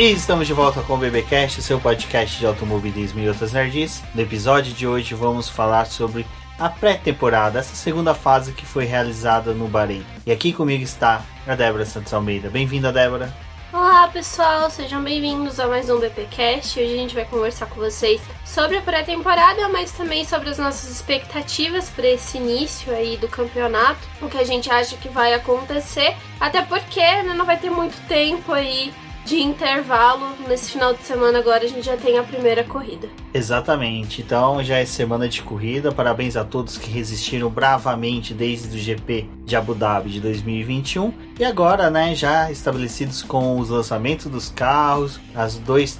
E estamos de volta com o BBcast, seu podcast de automobilismo e outras nerds. No episódio de hoje vamos falar sobre a pré-temporada, essa segunda fase que foi realizada no Bahrein. E aqui comigo está a Débora Santos Almeida. Bem-vinda, Débora. Olá pessoal, sejam bem-vindos a mais um BPcast. Hoje a gente vai conversar com vocês sobre a pré-temporada, mas também sobre as nossas expectativas para esse início aí do campeonato, o que a gente acha que vai acontecer, até porque né, não vai ter muito tempo aí de intervalo. Nesse final de semana agora a gente já tem a primeira corrida. Exatamente. Então já é semana de corrida. Parabéns a todos que resistiram bravamente desde o GP de Abu Dhabi de 2021. E agora, né, já estabelecidos com os lançamentos dos carros, as dois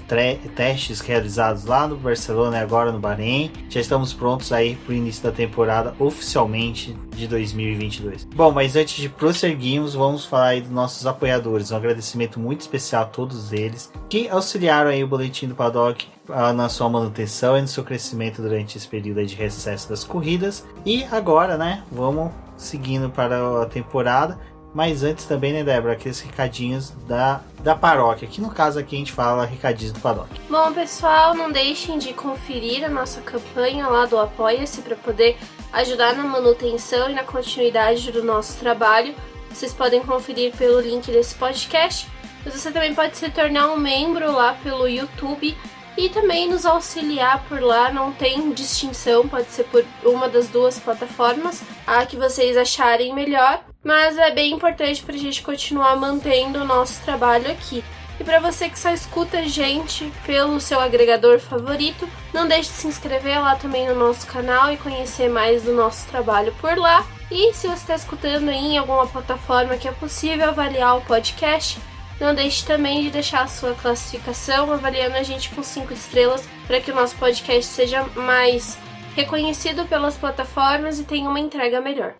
testes realizados lá no Barcelona e agora no Bahrein, já estamos prontos aí para o início da temporada oficialmente de 2022. Bom, mas antes de prosseguirmos, vamos falar aí dos nossos apoiadores. Um agradecimento muito especial a eles que auxiliaram aí o boletim do paddock na sua manutenção e no seu crescimento durante esse período de recesso das corridas. E agora, né, vamos seguindo para a temporada. Mas antes também, né, Débora, aqueles recadinhos da, da paróquia. Aqui no caso aqui a gente fala recadinhos do paddock. Bom, pessoal, não deixem de conferir a nossa campanha lá do Apoia-se para poder ajudar na manutenção e na continuidade do nosso trabalho. Vocês podem conferir pelo link desse podcast. Mas você também pode se tornar um membro lá pelo YouTube e também nos auxiliar por lá. Não tem distinção, pode ser por uma das duas plataformas, a que vocês acharem melhor. Mas é bem importante para a gente continuar mantendo o nosso trabalho aqui. E para você que só escuta a gente pelo seu agregador favorito, não deixe de se inscrever lá também no nosso canal e conhecer mais do nosso trabalho por lá. E se você está escutando em alguma plataforma que é possível avaliar o podcast, não deixe também de deixar a sua classificação avaliando a gente com 5 estrelas para que o nosso podcast seja mais reconhecido pelas plataformas e tenha uma entrega melhor.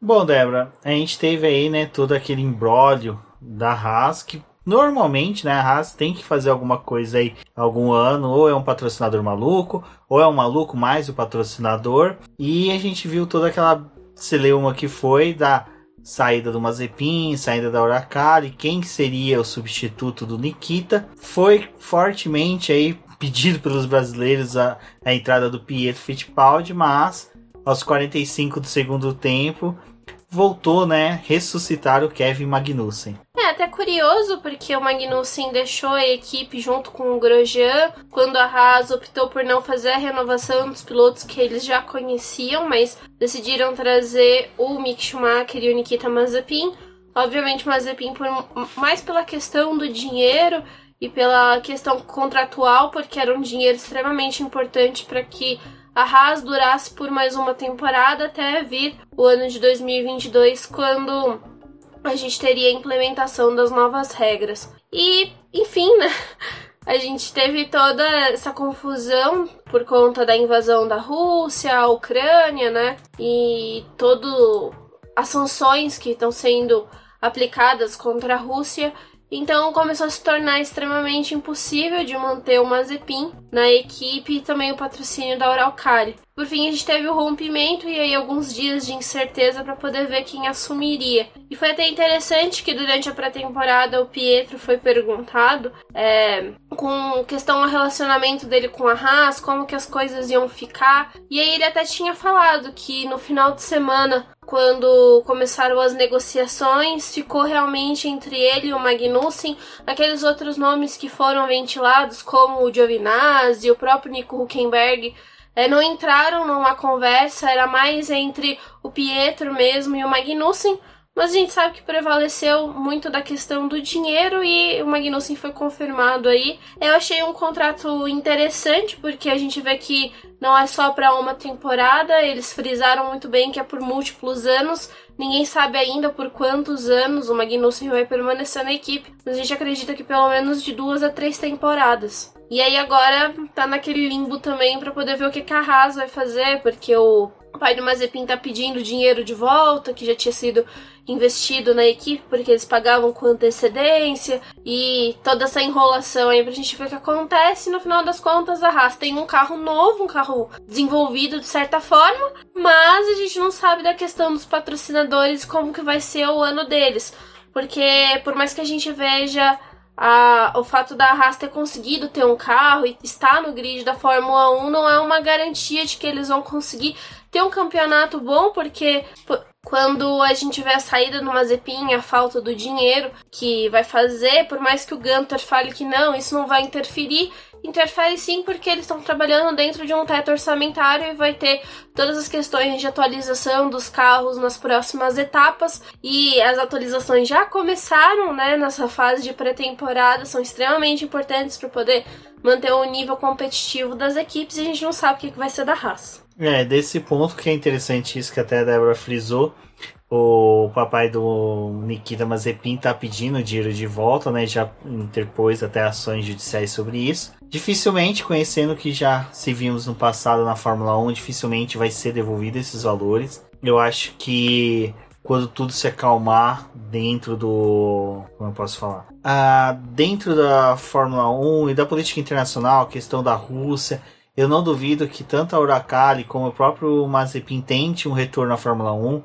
Bom, Débora, a gente teve aí, né, todo aquele imbróglio da Haas que Normalmente, né, a Haas tem que fazer alguma coisa aí algum ano, ou é um patrocinador maluco, ou é um maluco mais o patrocinador. E a gente viu toda aquela celeuma que foi da saída do Mazepin, saída da Uracari, quem seria o substituto do Nikita. Foi fortemente aí pedido pelos brasileiros a, a entrada do Pietro Fittipaldi, mas aos 45 do segundo tempo voltou, né, ressuscitar o Kevin Magnussen. É até curioso porque o Magnussen deixou a equipe junto com o Grosjean quando a Haas optou por não fazer a renovação dos pilotos que eles já conheciam, mas decidiram trazer o Mick Schumacher e o Nikita Mazepin. Obviamente Mazepin por, mais pela questão do dinheiro e pela questão contratual, porque era um dinheiro extremamente importante para que a Haas durasse por mais uma temporada até vir o ano de 2022, quando a gente teria a implementação das novas regras. E, enfim, né? A gente teve toda essa confusão por conta da invasão da Rússia, a Ucrânia, né? E todo as sanções que estão sendo aplicadas contra a Rússia então começou a se tornar extremamente impossível de manter o Mazepin na equipe e também o patrocínio da Uralcali. Por fim, a gente teve o rompimento e aí alguns dias de incerteza para poder ver quem assumiria. E foi até interessante que durante a pré-temporada o Pietro foi perguntado é, com questão ao relacionamento dele com a Haas, como que as coisas iam ficar. E aí ele até tinha falado que no final de semana quando começaram as negociações, ficou realmente entre ele e o Magnussen aqueles outros nomes que foram ventilados, como o Giovinazzi, o próprio Nico Huckenberg, é, não entraram numa conversa, era mais entre o Pietro mesmo e o Magnussen, mas a gente sabe que prevaleceu muito da questão do dinheiro e o Magnussen foi confirmado aí. Eu achei um contrato interessante porque a gente vê que não é só para uma temporada, eles frisaram muito bem que é por múltiplos anos. Ninguém sabe ainda por quantos anos o Magnussen vai permanecer na equipe, mas a gente acredita que pelo menos de duas a três temporadas. E aí agora tá naquele limbo também para poder ver o que a Haas vai fazer, porque o o pai do Mazepin tá pedindo dinheiro de volta, que já tinha sido investido na equipe, porque eles pagavam com antecedência, e toda essa enrolação aí pra gente ver o que acontece. No final das contas, a Haas tem um carro novo, um carro desenvolvido de certa forma, mas a gente não sabe da questão dos patrocinadores, como que vai ser o ano deles. Porque por mais que a gente veja a, o fato da Haas ter conseguido ter um carro e estar no grid da Fórmula 1 não é uma garantia de que eles vão conseguir ter um campeonato bom, porque quando a gente vê a saída do Mazepin, a falta do dinheiro que vai fazer, por mais que o Gunter fale que não, isso não vai interferir, interfere sim porque eles estão trabalhando dentro de um teto orçamentário e vai ter todas as questões de atualização dos carros nas próximas etapas e as atualizações já começaram, né, nessa fase de pré-temporada, são extremamente importantes para poder manter o nível competitivo das equipes e a gente não sabe o que vai ser da Haas. É, desse ponto que é interessante isso que até a Débora frisou, o papai do Nikita Mazepin tá pedindo dinheiro de volta, né? Já interpôs até ações judiciais sobre isso. Dificilmente, conhecendo o que já se vimos no passado na Fórmula 1, dificilmente vai ser devolvido esses valores. Eu acho que quando tudo se acalmar dentro do. Como eu posso falar? Ah, dentro da Fórmula 1 e da política internacional, a questão da Rússia. Eu não duvido que tanto a Uracali como o próprio Mazepin tente um retorno à Fórmula 1.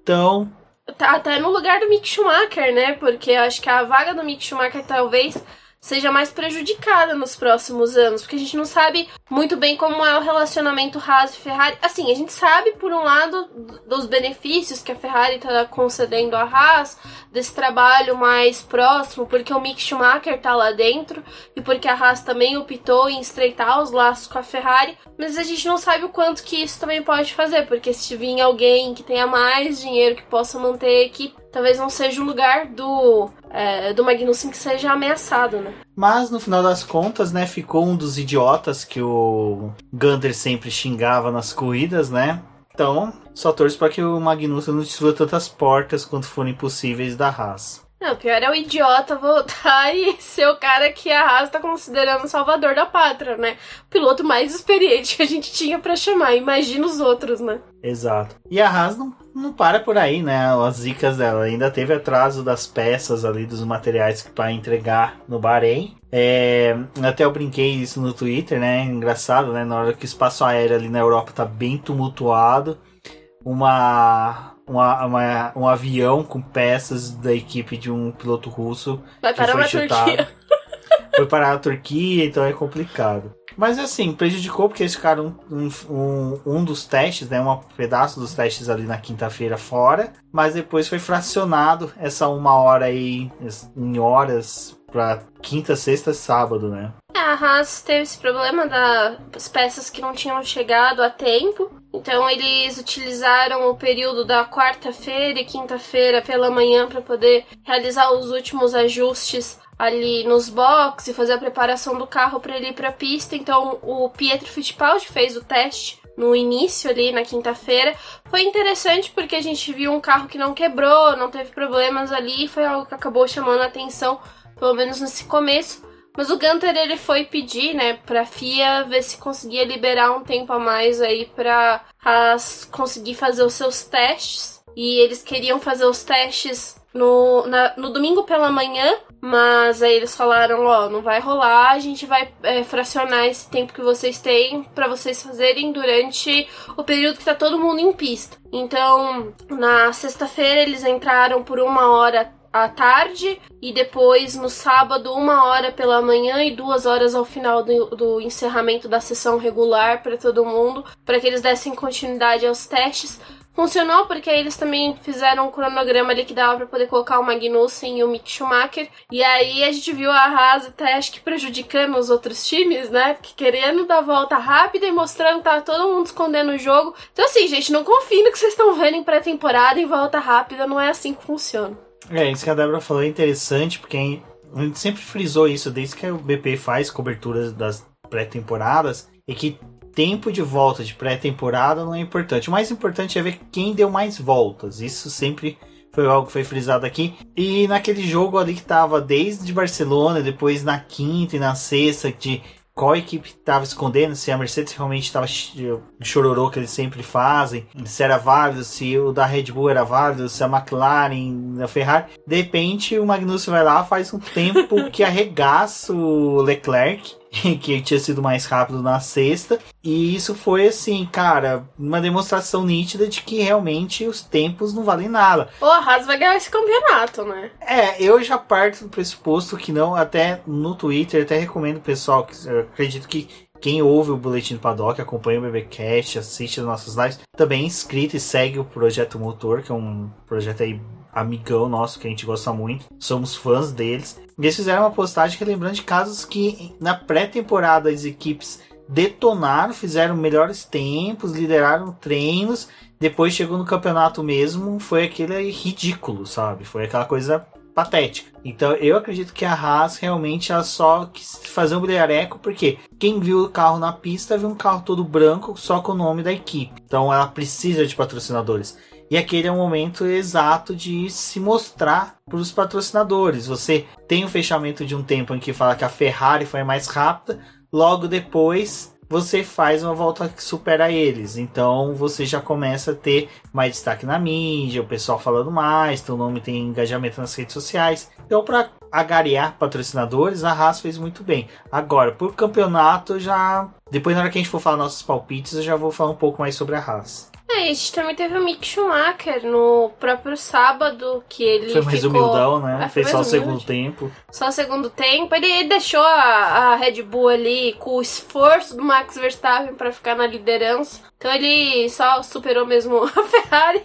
Então. Tá até no lugar do Mick Schumacher, né? Porque acho que a vaga do Mick Schumacher talvez seja mais prejudicada nos próximos anos, porque a gente não sabe muito bem como é o relacionamento Haas e Ferrari. Assim, a gente sabe, por um lado, dos benefícios que a Ferrari está concedendo à Haas, desse trabalho mais próximo, porque o Mick Schumacher está lá dentro e porque a Haas também optou em estreitar os laços com a Ferrari, mas a gente não sabe o quanto que isso também pode fazer, porque se vir alguém que tenha mais dinheiro que possa manter a equipe, talvez não seja o lugar do é, do Magnussen que seja ameaçado, né? Mas no final das contas, né, ficou um dos idiotas que o Gunter sempre xingava nas corridas, né? Então, só torço para que o Magnussen não destrua tantas portas quanto forem possíveis da Haas. Não, pior é o idiota voltar e ser o cara que a Haas tá considerando salvador da pátria, né? O piloto mais experiente que a gente tinha para chamar. Imagina os outros, né? Exato. E a Haas não, não para por aí, né? As zicas dela. Ainda teve atraso das peças ali, dos materiais para entregar no Bahrein. É, até eu brinquei isso no Twitter, né? Engraçado, né? Na hora que o espaço aéreo ali na Europa tá bem tumultuado. Uma uma, uma, um avião com peças da equipe de um piloto russo. Vai parar na Turquia. Foi parar na Turquia, então é complicado. Mas assim, prejudicou porque eles ficaram um, um, um dos testes, né? Um pedaço dos testes ali na quinta-feira fora. Mas depois foi fracionado essa uma hora aí em horas para quinta, sexta, sábado, né? É, a Haas teve esse problema das peças que não tinham chegado a tempo. Então eles utilizaram o período da quarta-feira e quinta-feira pela manhã para poder realizar os últimos ajustes ali nos boxes e fazer a preparação do carro para ele ir para a pista. Então o Pietro Fittipaldi fez o teste no início ali na quinta-feira. Foi interessante porque a gente viu um carro que não quebrou, não teve problemas ali, foi algo que acabou chamando a atenção, pelo menos nesse começo. Mas o Gunter ele foi pedir, né, pra FIA ver se conseguia liberar um tempo a mais aí pra Haas conseguir fazer os seus testes. E eles queriam fazer os testes no, na, no domingo pela manhã, mas aí eles falaram, ó, não vai rolar, a gente vai é, fracionar esse tempo que vocês têm para vocês fazerem durante o período que tá todo mundo em pista. Então, na sexta-feira eles entraram por uma hora à tarde e depois no sábado uma hora pela manhã e duas horas ao final do, do encerramento da sessão regular para todo mundo, para que eles dessem continuidade aos testes. Funcionou porque eles também fizeram um cronograma ali que dava para poder colocar o Magnussen e o Mick Schumacher. E aí a gente viu a Haas até acho que prejudicando os outros times, né? Porque querendo dar volta rápida e mostrando que tava todo mundo escondendo o jogo. Então assim, gente, não confie no que vocês estão vendo em pré-temporada em volta rápida, não é assim que funciona. É, isso que a Débora falou é interessante, porque a gente sempre frisou isso desde que o BP faz coberturas das pré-temporadas, e que tempo de volta de pré-temporada não é importante. O mais importante é ver quem deu mais voltas. Isso sempre foi algo que foi frisado aqui. E naquele jogo ali que tava desde Barcelona, depois na quinta e na sexta, de qual equipe estava escondendo, se a Mercedes realmente estava chororô que eles sempre fazem, se era válido, se o da Red Bull era válido, se a McLaren, a Ferrari. De repente o Magnussen vai lá, faz um tempo que arregaça o Leclerc que tinha sido mais rápido na sexta. E isso foi assim, cara, uma demonstração nítida de que realmente os tempos não valem nada. O Haas vai ganhar esse campeonato, né? É, eu já parto do pressuposto que não, até no Twitter, até recomendo o pessoal, que eu acredito que quem ouve o Boletim do Paddock, acompanha o BBcast, assiste as nossas lives, também é inscrito e segue o Projeto Motor, que é um projeto aí amigão nosso que a gente gosta muito. Somos fãs deles. E eles fizeram uma postagem relembrando de casos que na pré-temporada as equipes detonaram, fizeram melhores tempos, lideraram treinos. Depois chegou no campeonato mesmo, foi aquele ridículo, sabe? Foi aquela coisa patética. Então eu acredito que a Haas realmente ela só quis fazer um brilhareco, porque quem viu o carro na pista viu um carro todo branco só com o nome da equipe. Então ela precisa de patrocinadores. E aquele é o momento exato de se mostrar para os patrocinadores. Você tem o fechamento de um tempo em que fala que a Ferrari foi mais rápida, logo depois você faz uma volta que supera eles. Então você já começa a ter mais destaque na mídia, o pessoal falando mais, teu nome tem engajamento nas redes sociais. Então, para agariar patrocinadores, a Haas fez muito bem. Agora, por campeonato, já. Depois, na hora que a gente for falar nossos palpites, eu já vou falar um pouco mais sobre a Haas. É, a gente também teve o Mick Schumacher no próprio sábado, que ele Foi mais ficou... humildão, né? Ah, Fez só o segundo tempo. Só o segundo tempo. Ele deixou a, a Red Bull ali com o esforço do Max Verstappen para ficar na liderança. Então ele só superou mesmo a Ferrari,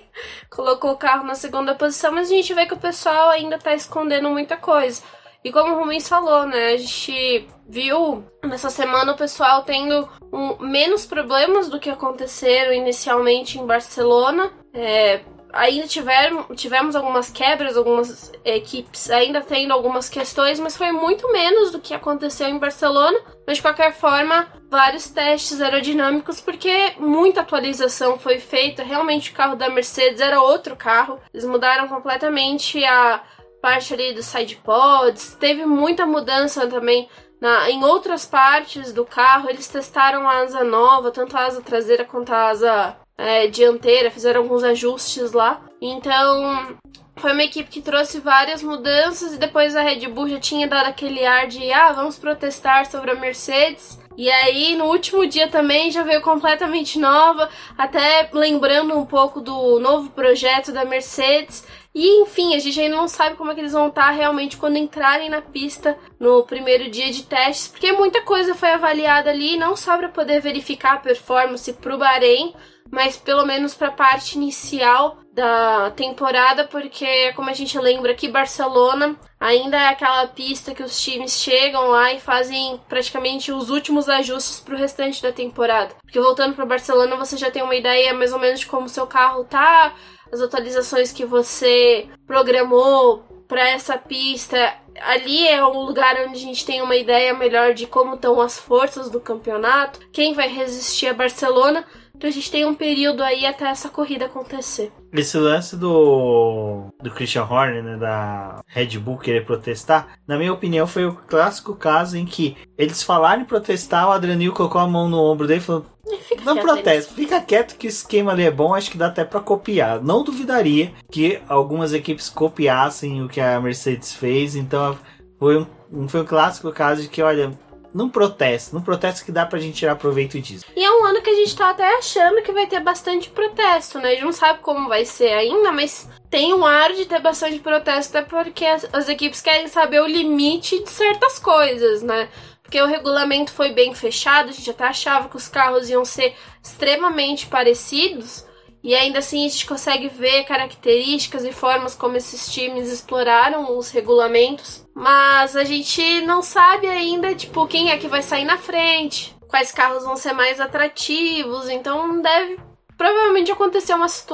colocou o carro na segunda posição, mas a gente vê que o pessoal ainda tá escondendo muita coisa. E como o Rubens falou, né? A gente viu nessa semana o pessoal tendo um, menos problemas do que aconteceram inicialmente em Barcelona. É, ainda tiveram, tivemos algumas quebras, algumas equipes ainda tendo algumas questões, mas foi muito menos do que aconteceu em Barcelona. Mas de qualquer forma, vários testes aerodinâmicos, porque muita atualização foi feita. Realmente o carro da Mercedes era outro carro. Eles mudaram completamente a parte ali dos sidepods. Teve muita mudança também na, em outras partes do carro. Eles testaram a asa nova, tanto a asa traseira quanto a asa é, dianteira, fizeram alguns ajustes lá. Então, foi uma equipe que trouxe várias mudanças e depois a Red Bull já tinha dado aquele ar de ah, vamos protestar sobre a Mercedes. E aí, no último dia também já veio completamente nova, até lembrando um pouco do novo projeto da Mercedes. E enfim, a gente ainda não sabe como é que eles vão estar realmente quando entrarem na pista no primeiro dia de testes, porque muita coisa foi avaliada ali, não só para poder verificar a performance para o Bahrein, mas pelo menos para a parte inicial da temporada, porque como a gente lembra que Barcelona ainda é aquela pista que os times chegam lá e fazem praticamente os últimos ajustes para o restante da temporada. Porque voltando para Barcelona, você já tem uma ideia mais ou menos de como seu carro tá, as atualizações que você programou para essa pista. Ali é um lugar onde a gente tem uma ideia melhor de como estão as forças do campeonato, quem vai resistir a Barcelona. Então a gente tem um período aí até essa corrida acontecer. Esse lance do, do Christian Horner, né, da Red Bull querer protestar, na minha opinião, foi o clássico caso em que eles falaram em protestar, o Adrianil colocou a mão no ombro dele e falou: Fica Não protesta, fica quieto que o esquema ali é bom, acho que dá até pra copiar. Não duvidaria que algumas equipes copiassem o que a Mercedes fez, então foi um, foi um clássico caso de que, olha, não protesta, não protesta que dá pra gente tirar proveito disso. E é um ano que a gente tá até achando que vai ter bastante protesto, né? A gente não sabe como vai ser ainda, mas tem um ar de ter bastante protesto, até porque as, as equipes querem saber o limite de certas coisas, né? Porque o regulamento foi bem fechado, a gente até achava que os carros iam ser extremamente parecidos. E ainda assim a gente consegue ver características e formas como esses times exploraram os regulamentos. Mas a gente não sabe ainda, tipo, quem é que vai sair na frente, quais carros vão ser mais atrativos. Então deve provavelmente acontecer umas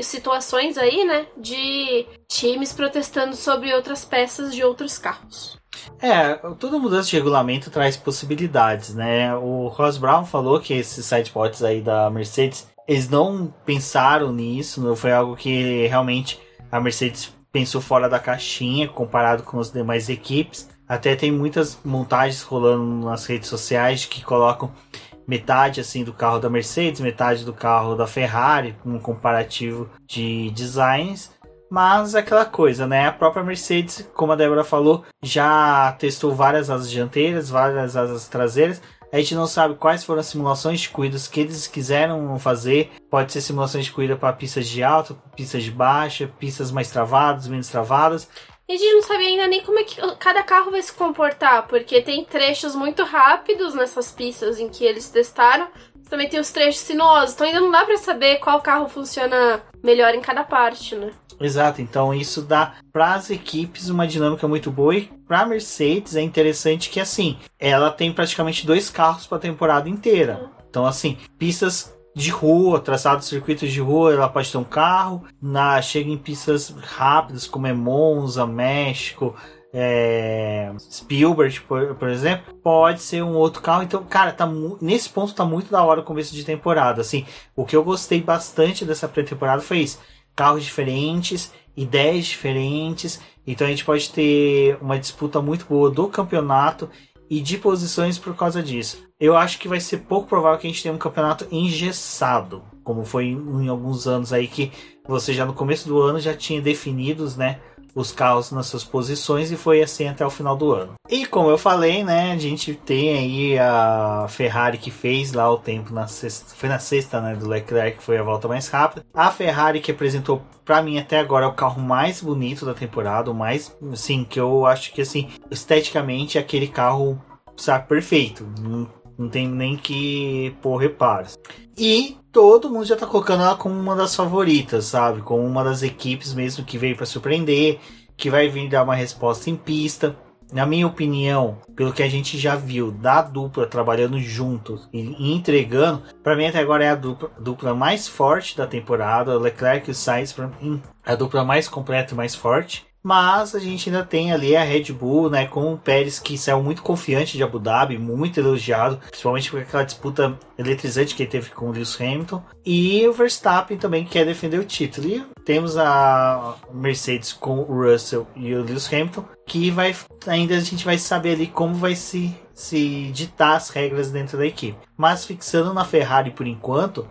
situações aí, né? De times protestando sobre outras peças de outros carros. É, toda mudança de regulamento traz possibilidades, né? O Ross Brown falou que esses sidepods aí da Mercedes, eles não pensaram nisso, não foi algo que realmente a Mercedes pensou fora da caixinha comparado com as demais equipes. Até tem muitas montagens rolando nas redes sociais que colocam metade assim do carro da Mercedes, metade do carro da Ferrari, um comparativo de designs. Mas é aquela coisa, né? A própria Mercedes, como a Débora falou, já testou várias asas dianteiras, várias asas traseiras. A gente não sabe quais foram as simulações de corridas que eles quiseram fazer. Pode ser simulações de corrida para pistas de alta, pistas de baixa, pistas mais travadas, menos travadas. E a gente não sabe ainda nem como é que cada carro vai se comportar, porque tem trechos muito rápidos nessas pistas em que eles testaram. Também tem os trechos sinuosos, então ainda não dá para saber qual carro funciona melhor em cada parte, né? Exato, então isso dá para as equipes uma dinâmica muito boa e para a Mercedes é interessante que assim, ela tem praticamente dois carros para a temporada inteira. Então assim, pistas de rua, traçados circuitos de rua, ela pode ter um carro, na chega em pistas rápidas como é Monza, México, é, Spielberg, por, por, exemplo, pode ser um outro carro. Então, cara, tá nesse ponto tá muito da hora o começo de temporada. Assim, o que eu gostei bastante dessa pré-temporada foi isso carros diferentes, ideias diferentes. Então a gente pode ter uma disputa muito boa do campeonato e de posições por causa disso. Eu acho que vai ser pouco provável que a gente tenha um campeonato engessado, como foi em alguns anos aí que você já no começo do ano já tinha definidos, né, os carros nas suas posições e foi assim até o final do ano. E como eu falei, né, a gente tem aí a Ferrari que fez lá o tempo na sexta, foi na sexta, né, do Leclerc que foi a volta mais rápida. A Ferrari que apresentou para mim até agora é o carro mais bonito da temporada, o mais, sim, que eu acho que assim, esteticamente aquele carro sabe perfeito. Não, não tem nem que pôr reparos. E todo mundo já tá colocando ela como uma das favoritas, sabe? Como uma das equipes mesmo que veio para surpreender, que vai vir dar uma resposta em pista. Na minha opinião, pelo que a gente já viu da dupla trabalhando juntos e entregando, para mim até agora é a dupla, dupla, mais forte da temporada. Leclerc e Sainz, para mim, a dupla mais completa e mais forte. Mas a gente ainda tem ali a Red Bull, né, com o Pérez que saiu muito confiante de Abu Dhabi, muito elogiado, principalmente por aquela disputa eletrizante que ele teve com o Lewis Hamilton, e o Verstappen também quer defender o título. E temos a Mercedes com o Russell e o Lewis Hamilton, que vai ainda a gente vai saber ali como vai se se ditar as regras dentro da equipe. Mas fixando na Ferrari por enquanto,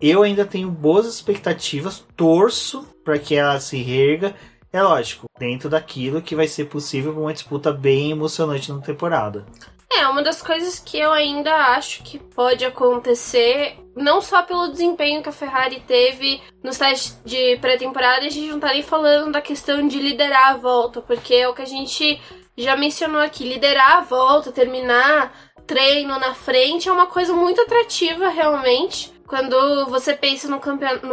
eu ainda tenho boas expectativas, torço para que ela se reerga é lógico, dentro daquilo que vai ser possível uma disputa bem emocionante na temporada. É, uma das coisas que eu ainda acho que pode acontecer, não só pelo desempenho que a Ferrari teve nos testes de pré-temporada, a gente não tá nem falando da questão de liderar a volta, porque é o que a gente já mencionou aqui, liderar a volta, terminar treino na frente é uma coisa muito atrativa realmente quando você pensa no campeonato,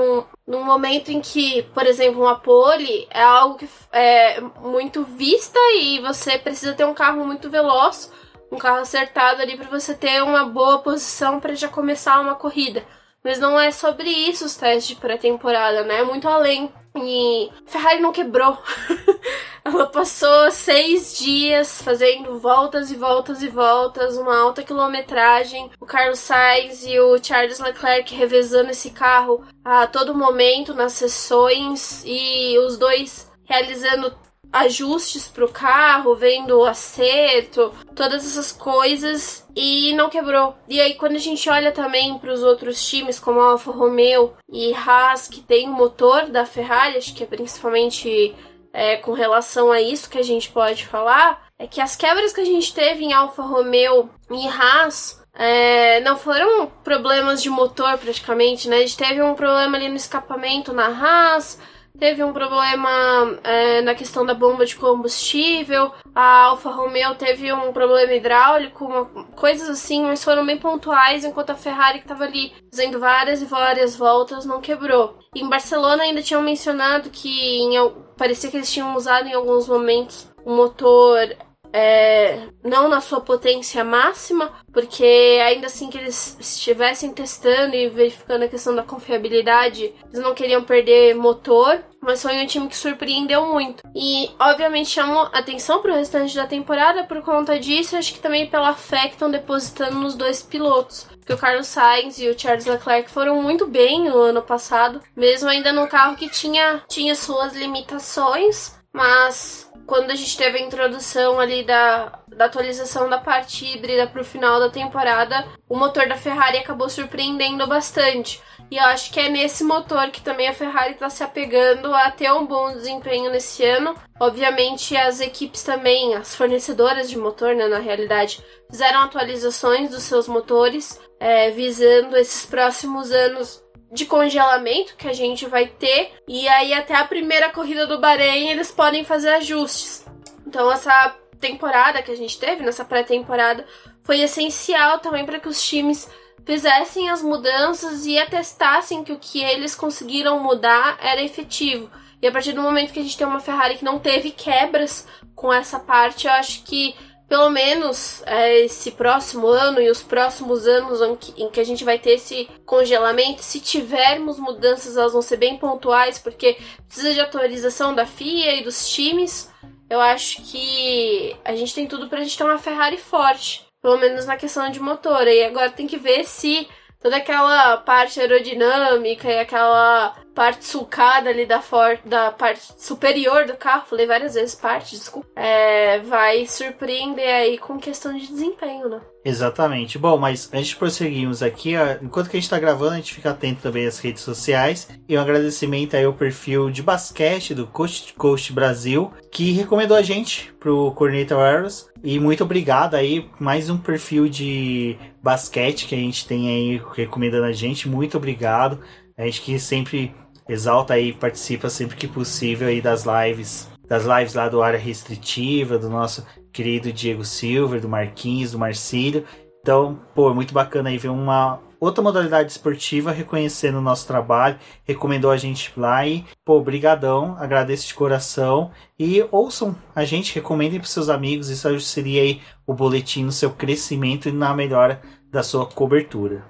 num momento em que, por exemplo, uma pole é algo que é muito vista e você precisa ter um carro muito veloz, um carro acertado ali para você ter uma boa posição para já começar uma corrida. Mas não é sobre isso os testes de pré-temporada, né? É muito além. E Ferrari não quebrou. Ela passou seis dias fazendo voltas e voltas e voltas, uma alta quilometragem. O Carlos Sainz e o Charles Leclerc revezando esse carro a todo momento nas sessões e os dois realizando ajustes pro carro, vendo o acerto, todas essas coisas e não quebrou. E aí quando a gente olha também para os outros times como Alfa Romeo e Haas que tem o motor da Ferrari, acho que é principalmente é, com relação a isso que a gente pode falar, é que as quebras que a gente teve em Alfa Romeo e Haas é, não foram problemas de motor praticamente, né? A gente teve um problema ali no escapamento na Haas, teve um problema é, na questão da bomba de combustível, a Alfa Romeo teve um problema hidráulico, uma, coisas assim, mas foram bem pontuais, enquanto a Ferrari que estava ali fazendo várias e várias voltas não quebrou. em Barcelona ainda tinham mencionado que em, parecia que eles tinham usado em alguns momentos um motor é, não na sua potência máxima, porque ainda assim que eles estivessem testando e verificando a questão da confiabilidade, eles não queriam perder motor, mas foi um time que surpreendeu muito. E obviamente chamou atenção para o restante da temporada por conta disso, acho que também pela fé que estão depositando nos dois pilotos. Que o Carlos Sainz e o Charles Leclerc foram muito bem no ano passado, mesmo ainda num carro que tinha, tinha suas limitações, mas quando a gente teve a introdução ali da, da atualização da parte híbrida para o final da temporada, o motor da Ferrari acabou surpreendendo bastante. E eu acho que é nesse motor que também a Ferrari está se apegando a ter um bom desempenho nesse ano. Obviamente, as equipes também, as fornecedoras de motor, né, na realidade, fizeram atualizações dos seus motores, é, visando esses próximos anos de congelamento que a gente vai ter. E aí, até a primeira corrida do Bahrein, eles podem fazer ajustes. Então, essa temporada que a gente teve, nessa pré-temporada, foi essencial também para que os times fizessem as mudanças e atestassem que o que eles conseguiram mudar era efetivo. E a partir do momento que a gente tem uma Ferrari que não teve quebras com essa parte, eu acho que pelo menos é, esse próximo ano e os próximos anos em que, a gente vai ter esse congelamento, se tivermos mudanças, elas vão ser bem pontuais, porque precisa de atualização da FIA e dos times. Eu acho que a gente tem tudo para a gente ter uma Ferrari forte pelo menos na questão de motor. E agora tem que ver se toda aquela parte aerodinâmica e aquela parte sulcada ali da, for da parte superior do carro, falei várias vezes parte, desculpa, é, vai surpreender aí com questão de desempenho, né? Exatamente. Bom, mas antes de prosseguirmos aqui, enquanto que a gente está gravando, a gente fica atento também às redes sociais. E um agradecimento aí ao perfil de basquete do Coast Coast Brasil, que recomendou a gente pro Corneta Warriors. E muito obrigado aí, mais um perfil de basquete que a gente tem aí recomendando a gente. Muito obrigado. A gente que sempre exalta aí, participa sempre que possível aí das lives, das lives lá do área restritiva, do nosso querido Diego Silver, do Marquinhos, do Marcílio. Então, pô, é muito bacana aí ver uma outra modalidade esportiva reconhecendo o nosso trabalho, recomendou a gente lá e, pô, brigadão, agradeço de coração e ouçam a gente, recomendem para seus amigos, isso seria aí o boletim no seu crescimento e na melhora da sua cobertura.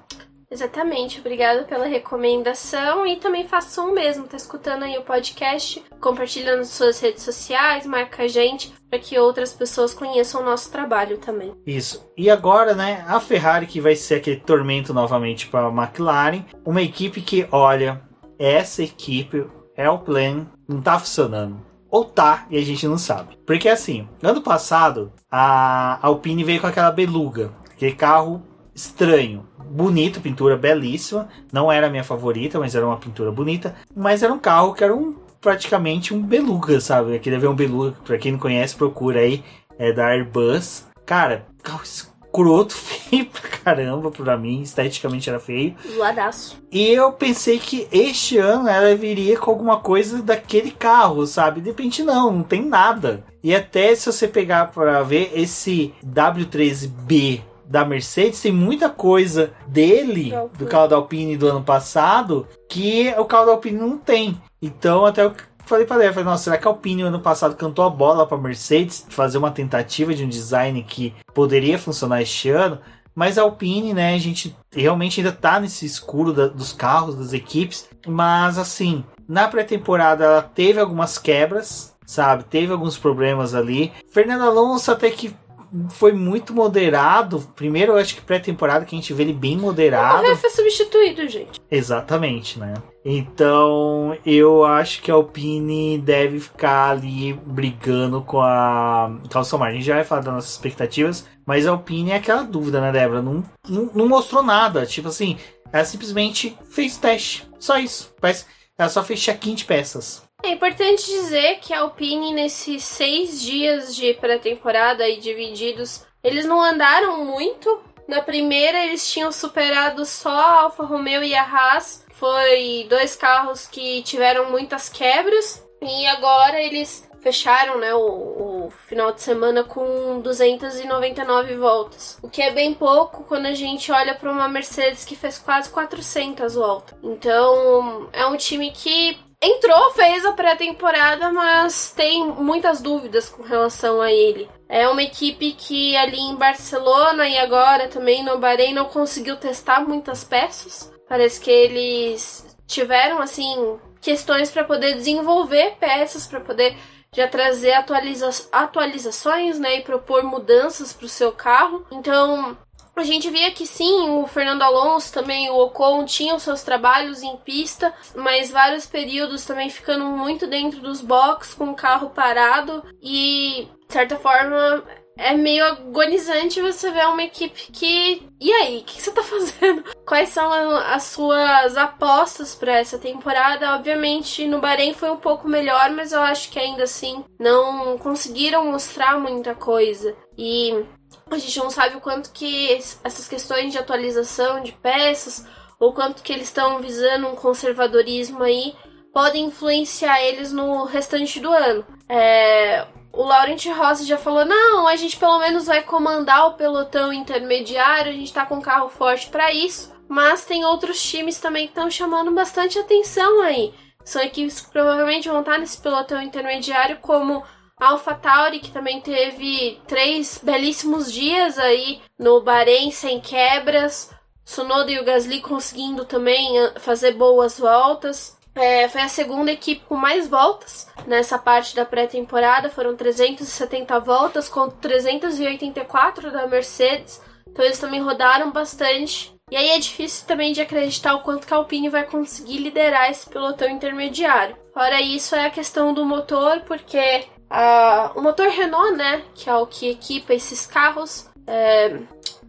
Exatamente, obrigada pela recomendação e também façam o mesmo, tá escutando aí o podcast, compartilha nas suas redes sociais, marca a gente para que outras pessoas conheçam o nosso trabalho também. Isso. E agora, né, a Ferrari que vai ser aquele tormento novamente para a McLaren, uma equipe que, olha, essa equipe é o plan, não tá funcionando ou tá e a gente não sabe. Porque assim, ano passado a Alpine veio com aquela beluga, aquele carro estranho, bonito, pintura belíssima. Não era a minha favorita, mas era uma pintura bonita. Mas era um carro que era um praticamente um beluga, sabe? Ver um beluga, pra quem não conhece, procura aí. É da Airbus. Cara, carro escroto, feio pra caramba pra mim, esteticamente era feio. Zoadaço. E eu pensei que este ano ela viria com alguma coisa daquele carro, sabe? De repente não, não tem nada. E até se você pegar para ver esse W13B da Mercedes tem muita coisa dele, do carro da Alpine do ano passado, que o carro da Alpine não tem. Então, até eu falei para ela, falei, nossa, será que a Alpine ano passado cantou a bola para Mercedes fazer uma tentativa de um design que poderia funcionar este ano? Mas a Alpine, né, a gente realmente ainda tá nesse escuro da, dos carros, das equipes. Mas assim, na pré-temporada ela teve algumas quebras, sabe? Teve alguns problemas ali. Fernando Alonso até que foi muito moderado. Primeiro, eu acho que pré-temporada que a gente vê ele bem moderado. O foi substituído, gente. Exatamente, né? Então, eu acho que a Alpine deve ficar ali brigando com a Calção A gente já vai falar das nossas expectativas, mas a Alpine é aquela dúvida, né, Débora? Não, não, não mostrou nada. Tipo assim, ela simplesmente fez teste. Só isso. Parece, ela só fez check-in de peças. É importante dizer que a Alpine, nesses seis dias de pré-temporada aí divididos, eles não andaram muito. Na primeira, eles tinham superado só a Alfa Romeo e a Haas. Foi dois carros que tiveram muitas quebras. E agora eles fecharam né, o, o, final de semana com 299 voltas. O que é bem pouco quando a gente olha para uma Mercedes que fez quase 400 voltas. Então é um time que entrou, fez a pré-temporada, mas tem muitas dúvidas com relação a ele. É uma equipe que ali em Barcelona e agora também no Bahrein não conseguiu testar muitas peças. Parece que eles tiveram assim questões para poder desenvolver peças para poder já trazer atualiza atualizações, né, e propor mudanças para o seu carro. Então, a gente via que sim, o Fernando Alonso também, o Ocon tinham seus trabalhos em pista, mas vários períodos também ficando muito dentro dos boxes com o carro parado e de certa forma é meio agonizante você ver uma equipe que. E aí, o que, você tá fazendo? Quais são as suas apostas para essa temporada? Obviamente, no Bahrein foi um pouco melhor, mas eu acho que ainda assim não conseguiram mostrar muita coisa. E a gente não sabe o quanto que essas questões de atualização de peças, ou quanto que eles estão visando um conservadorismo aí, podem influenciar eles no restante do ano. É, o Laurent Rossi já falou: não, a gente pelo menos vai comandar o pelotão intermediário, a gente tá com um carro forte para isso. Mas tem outros times também que estão chamando bastante atenção aí. São equipes que provavelmente vão estar nesse pelotão intermediário, como a AlphaTauri, que também teve três belíssimos dias aí no Bahrein sem quebras. Sonoda e o Gasly conseguindo também ah, fazer boas voltas. É, foi a segunda equipe com mais voltas nessa parte da pré-temporada. Foram 370 voltas contra 384 da Mercedes. Então eles também rodaram bastante. E aí é difícil também de acreditar o quanto que a Alpine vai conseguir liderar esse pelotão intermediário. Fora isso é a questão do motor, porque o motor Renault, né, que é o que equipa esses carros, é,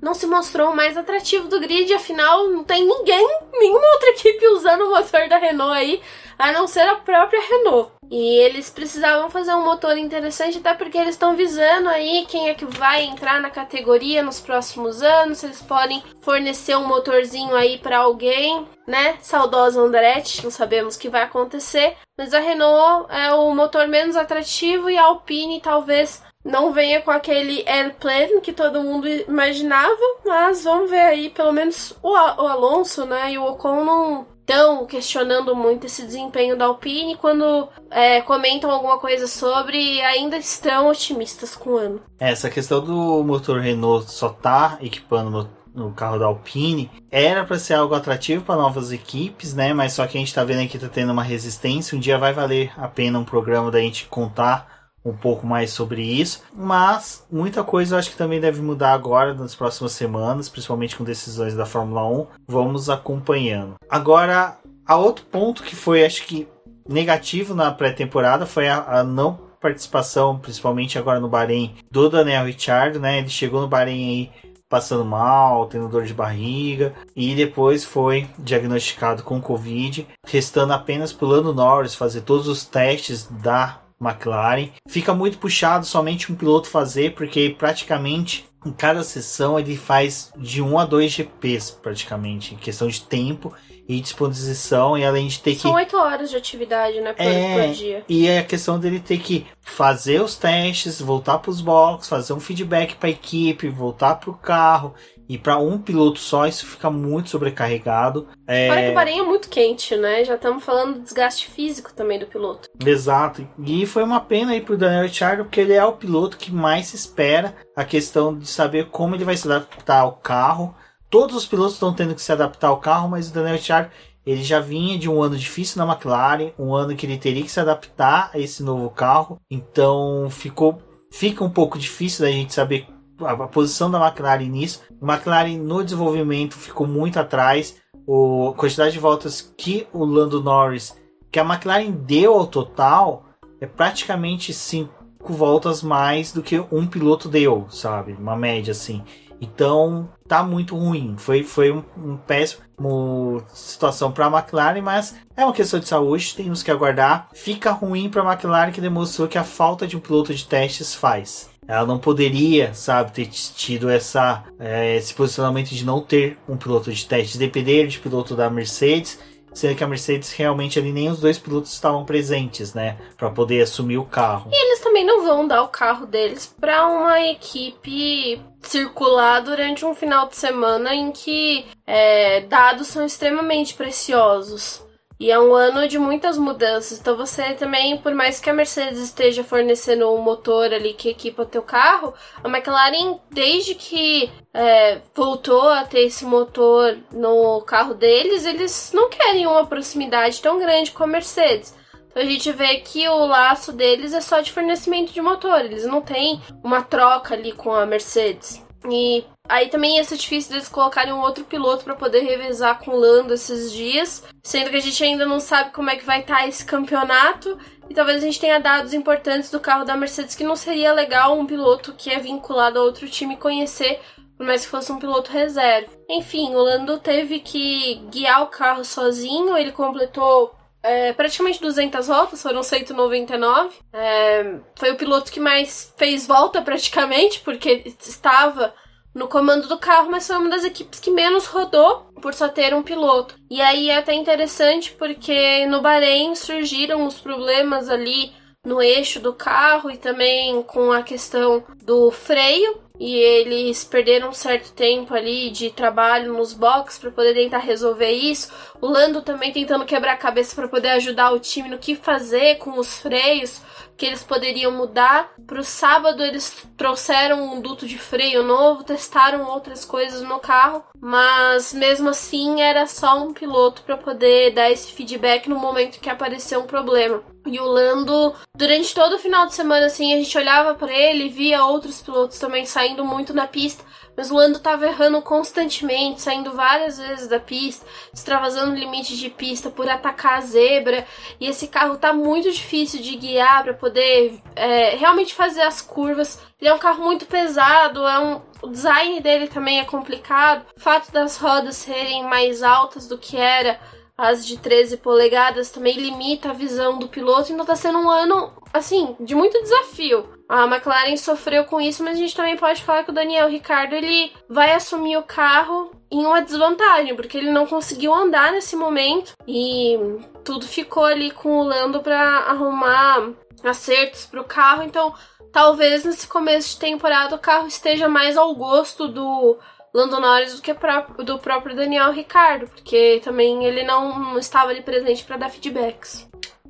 não se mostrou mais atrativo do grid, afinal não tem ninguém, nenhuma outra equipe usando o motor da Renault aí, a não ser a própria Renault. E eles precisavam fazer um motor interessante, até porque eles estão visando aí quem é que vai entrar na categoria nos próximos anos, eles podem fornecer um motorzinho aí para alguém, né? Saudosa Andretti, não sabemos o que vai acontecer, mas a Renault é o motor menos atrativo e a Alpine talvez não venha com aquele airplane que todo mundo imaginava, mas vamos ver aí, pelo menos o, o Alonso, né, e o Ocon não estão questionando muito esse desempenho da Alpine quando é, comentam alguma coisa sobre ainda estão otimistas com o ano. Essa questão do motor Renault só tá equipando no carro da Alpine era para ser algo atrativo para novas equipes, né? Mas só que a gente tá vendo aqui tá tendo uma resistência. Um dia vai valer a pena um programa da gente contar um pouco mais sobre isso, mas muita coisa eu acho que também deve mudar agora nas próximas semanas, principalmente com decisões da Fórmula 1. Vamos acompanhando. Agora, a outro ponto que foi, acho que negativo na pré-temporada foi a, a, não participação, principalmente agora no Bahrein, do Daniel Ricciardo, né? Ele chegou no Bahrein aí passando mal, tendo dor de barriga e depois foi diagnosticado com Covid, restando apenas pro Lando Norris fazer todos os testes da McLaren. Fica muito puxado somente um piloto fazer, porque praticamente em cada sessão ele faz de 1 a 2 GPs, praticamente, em questão de tempo e disposição, e além de ter São que. São 8 horas de atividade, né, por, é, por dia. E é a questão dele ter que fazer os testes, voltar para os boxes, fazer um feedback para a equipe, voltar para o carro e para um piloto só, isso fica muito sobrecarregado. É... Fora que o Bahrein é muito quente, né? Já estamos falando do desgaste físico também do piloto. Exato. E foi uma pena aí pro Daniel Ricciardo, porque ele é o piloto que mais se espera a questão de saber como ele vai se adaptar ao carro. Todos os pilotos estão tendo que se adaptar ao carro, mas o Daniel Ricciardo ele já vinha de um ano difícil na McLaren, um ano que ele teria que se adaptar a esse novo carro. Então ficou fica um pouco difícil da gente saber a posição da McLaren nisso. A McLaren no desenvolvimento ficou muito atrás. O, a quantidade de voltas que o Lando Norris, que a McLaren deu ao total, é praticamente cinco voltas mais do que um piloto deu, sabe? Uma média assim. Então tá muito ruim. Foi, foi um, um péssimo situação para a McLaren, mas é uma questão de saúde, temos que aguardar. Fica ruim para a McLaren que demonstrou que a falta de um piloto de testes faz. Ela não poderia, sabe, ter tido essa, é, esse posicionamento de não ter um piloto de teste, depender de piloto da Mercedes, sendo que a Mercedes realmente ali nem os dois pilotos estavam presentes, né, para poder assumir o carro. E eles também não vão dar o carro deles para uma equipe circular durante um final de semana em que é, dados são extremamente preciosos. E é um ano de muitas mudanças. Então você também, por mais que a Mercedes esteja fornecendo um motor ali que equipa o teu carro, a McLaren, desde que é, voltou a ter esse motor no carro deles, eles não querem uma proximidade tão grande com a Mercedes. Então a gente vê que o laço deles é só de fornecimento de motor. Eles não têm uma troca ali com a Mercedes. E Aí também ia ser difícil deles colocarem um outro piloto para poder revezar com o Lando esses dias, sendo que a gente ainda não sabe como é que vai estar tá esse campeonato. E talvez a gente tenha dados importantes do carro da Mercedes que não seria legal um piloto que é vinculado a outro time conhecer, por mais que fosse um piloto reserva. Enfim, o Lando teve que guiar o carro sozinho, ele completou é, praticamente 200 voltas, foram 199. É, foi o piloto que mais fez volta praticamente, porque estava no comando do carro, mas foi uma das equipes que menos rodou por só ter um piloto. E aí é até interessante porque no Bahrein surgiram os problemas ali no eixo do carro e também com a questão do freio e eles perderam um certo tempo ali de trabalho nos boxes para poder tentar resolver isso. O Lando também tentando quebrar a cabeça para poder ajudar o time no que fazer com os freios que eles poderiam mudar. Para o sábado eles trouxeram um duto de freio novo, testaram outras coisas no carro, mas mesmo assim era só um piloto para poder dar esse feedback no momento que apareceu um problema. E o Lando, durante todo o final de semana, assim, a gente olhava para ele via outros pilotos também saindo muito na pista, mas o Lando tava errando constantemente, saindo várias vezes da pista, extravasando o limite de pista por atacar a zebra. E esse carro tá muito difícil de guiar para poder é, realmente fazer as curvas. Ele é um carro muito pesado, é um, o design dele também é complicado. O fato das rodas serem mais altas do que era as de 13 polegadas também limita a visão do piloto, então tá sendo um ano, assim, de muito desafio. A McLaren sofreu com isso, mas a gente também pode falar que o Daniel Ricardo ele vai assumir o carro em uma desvantagem, porque ele não conseguiu andar nesse momento e tudo ficou ali com o Lando para arrumar acertos para o carro, então talvez nesse começo de temporada o carro esteja mais ao gosto do Lando Norris do que do próprio Daniel Ricardo, porque também ele não, estava ali presente para dar feedbacks.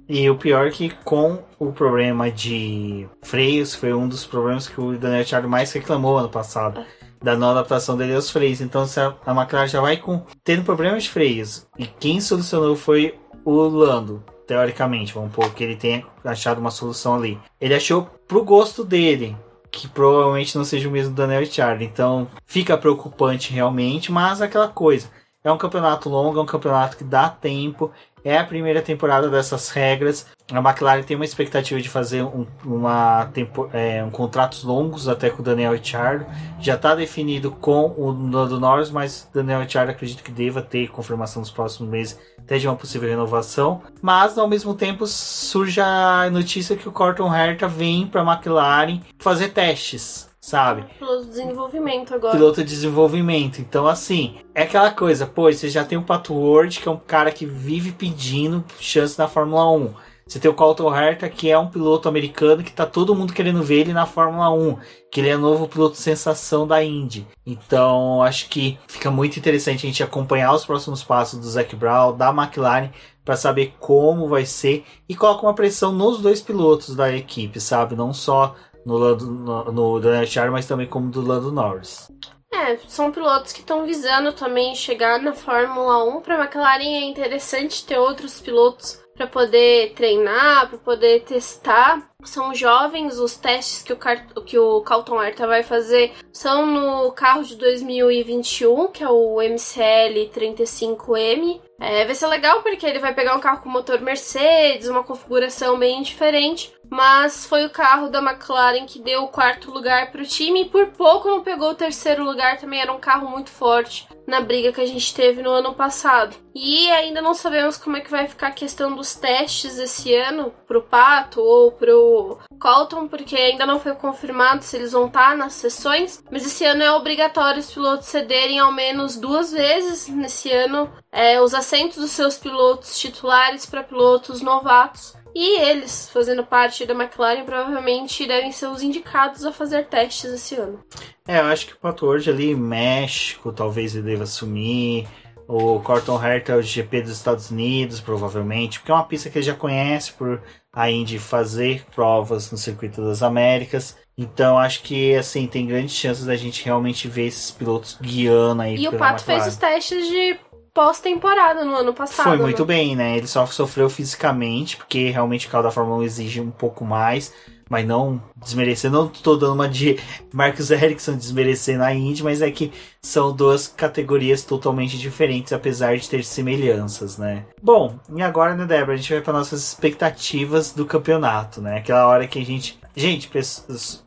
E o pior é que com o problema de freios foi um dos problemas que o Daniel Ricciardo mais reclamou ano passado. Da não adaptação dele aos freios. Então a McLaren já vai com tendo problemas de freios. E quem solucionou foi o Lando, teoricamente. Vamos pôr que ele tenha achado uma solução ali. Ele achou pro gosto dele que provavelmente não seja o mesmo Daniel Ricciardo. Então fica preocupante realmente, mas aquela coisa. É um campeonato longo, é um campeonato que dá tempo. É a primeira temporada dessas regras. A McLaren tem uma expectativa de fazer um, uma tempo, é, um contratos longos até com o Daniel Ricciardo. Já está definido com o Lando Norris, mas Daniel Ricciardo acredito que deva ter confirmação nos próximos meses até de uma possível renovação. Mas ao mesmo tempo surge a notícia que o Corton Herta vem para a McLaren fazer testes sabe? Piloto de desenvolvimento agora. Piloto de desenvolvimento. Então, assim, é aquela coisa, pô, você já tem o Pato Ward, que é um cara que vive pedindo chance na Fórmula 1. Você tem o Colton Herta, que é um piloto americano que tá todo mundo querendo ver ele na Fórmula 1, que ele é novo piloto sensação da Indy. Então, acho que fica muito interessante a gente acompanhar os próximos passos do Zac Brown, da McLaren, para saber como vai ser e coloca uma pressão nos dois pilotos da equipe, sabe? Não só no, Lando, no, no Daniel Char, mas também como do Lando Norris. É, são pilotos que estão visando também chegar na Fórmula 1. Para a McLaren é interessante ter outros pilotos para poder treinar, para poder testar. São jovens, os testes que o, que o Calton Herta vai fazer são no carro de 2021, que é o MCL 35M. É, vai ser legal porque ele vai pegar um carro com motor Mercedes, uma configuração bem diferente, mas foi o carro da McLaren que deu o quarto lugar para o time e por pouco não pegou o terceiro lugar, também era um carro muito forte na briga que a gente teve no ano passado. E ainda não sabemos como é que vai ficar a questão dos testes esse ano pro Pato ou pro Colton, porque ainda não foi confirmado se eles vão estar nas sessões, mas esse ano é obrigatório os pilotos cederem ao menos duas vezes nesse ano é, os assentos dos seus pilotos titulares para pilotos novatos. E eles, fazendo parte da McLaren, provavelmente devem ser os indicados a fazer testes esse ano. É, eu acho que o Pato hoje ali, México, talvez ele deva assumir. O Corton Herta é o GP dos Estados Unidos, provavelmente, porque é uma pista que ele já conhece por a Indy fazer provas no Circuito das Américas. Então acho que assim tem grandes chances da gente realmente ver esses pilotos guiando aí. E o Pato McLaren. fez os testes de pós-temporada no ano passado. Foi muito né? bem, né? Ele só sofreu fisicamente, porque realmente o carro da Fórmula 1 exige um pouco mais. mas não desmerecer, não tô dando uma de Marcos Ericsson desmerecendo a Indy, mas é que são duas categorias totalmente diferentes, apesar de ter semelhanças, né? Bom, e agora, né, Débora, a gente vai para nossas expectativas do campeonato, né? Aquela hora que a gente. Gente,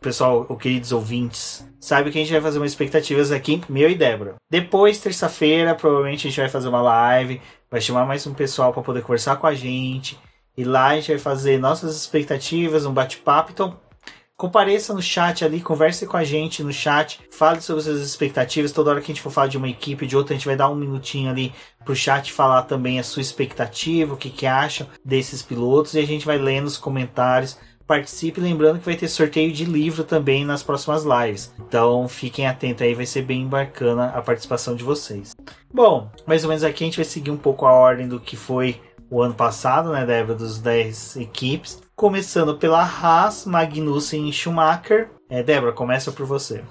pessoal, queridos ouvintes, sabe que a gente vai fazer umas expectativas aqui, meu e Débora. Depois, terça-feira, provavelmente a gente vai fazer uma live, vai chamar mais um pessoal para poder conversar com a gente e lá a gente vai fazer nossas expectativas, um bate-papo. Então, compareça no chat ali, converse com a gente no chat, fale sobre suas expectativas. Toda hora que a gente for falar de uma equipe de outra, a gente vai dar um minutinho ali pro chat falar também a sua expectativa, o que, que acham desses pilotos, e a gente vai lendo os comentários. Participe, lembrando que vai ter sorteio de livro também nas próximas lives. Então fiquem atentos aí, vai ser bem bacana a participação de vocês. Bom, mais ou menos aqui a gente vai seguir um pouco a ordem do que foi o ano passado, né, Débora, dos 10 equipes. Começando pela Haas, Magnussen e Schumacher. É, Débora, começa por você.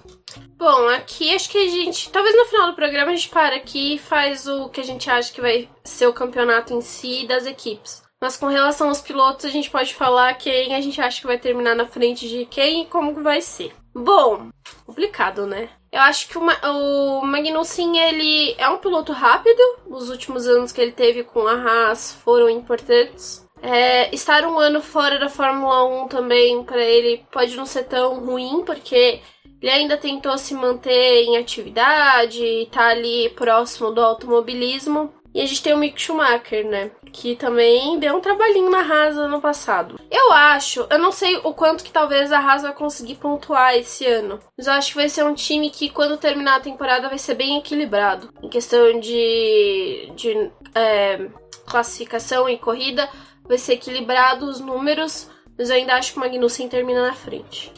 Bom, aqui acho que a gente. Talvez no final do programa a gente para aqui e faz o que a gente acha que vai ser o campeonato em si das equipes. Mas com relação aos pilotos, a gente pode falar quem a gente acha que vai terminar na frente de quem e como vai ser. Bom, complicado, né? Eu acho que o, o Magnussen, ele é um piloto rápido. Os últimos anos que ele teve com a Haas foram importantes. É, estar um ano fora da Fórmula 1 também, para ele, pode não ser tão ruim, porque ele ainda tentou se manter em atividade, tá ali próximo do automobilismo. E a gente tem o Mick Schumacher, né? Que também deu um trabalhinho na Haas ano passado. Eu acho, eu não sei o quanto que talvez a Haas vai conseguir pontuar esse ano. Mas eu acho que vai ser um time que, quando terminar a temporada, vai ser bem equilibrado. Em questão de, de é, classificação e corrida, vai ser equilibrado os números. Mas eu ainda acho que o Magnussen termina na frente.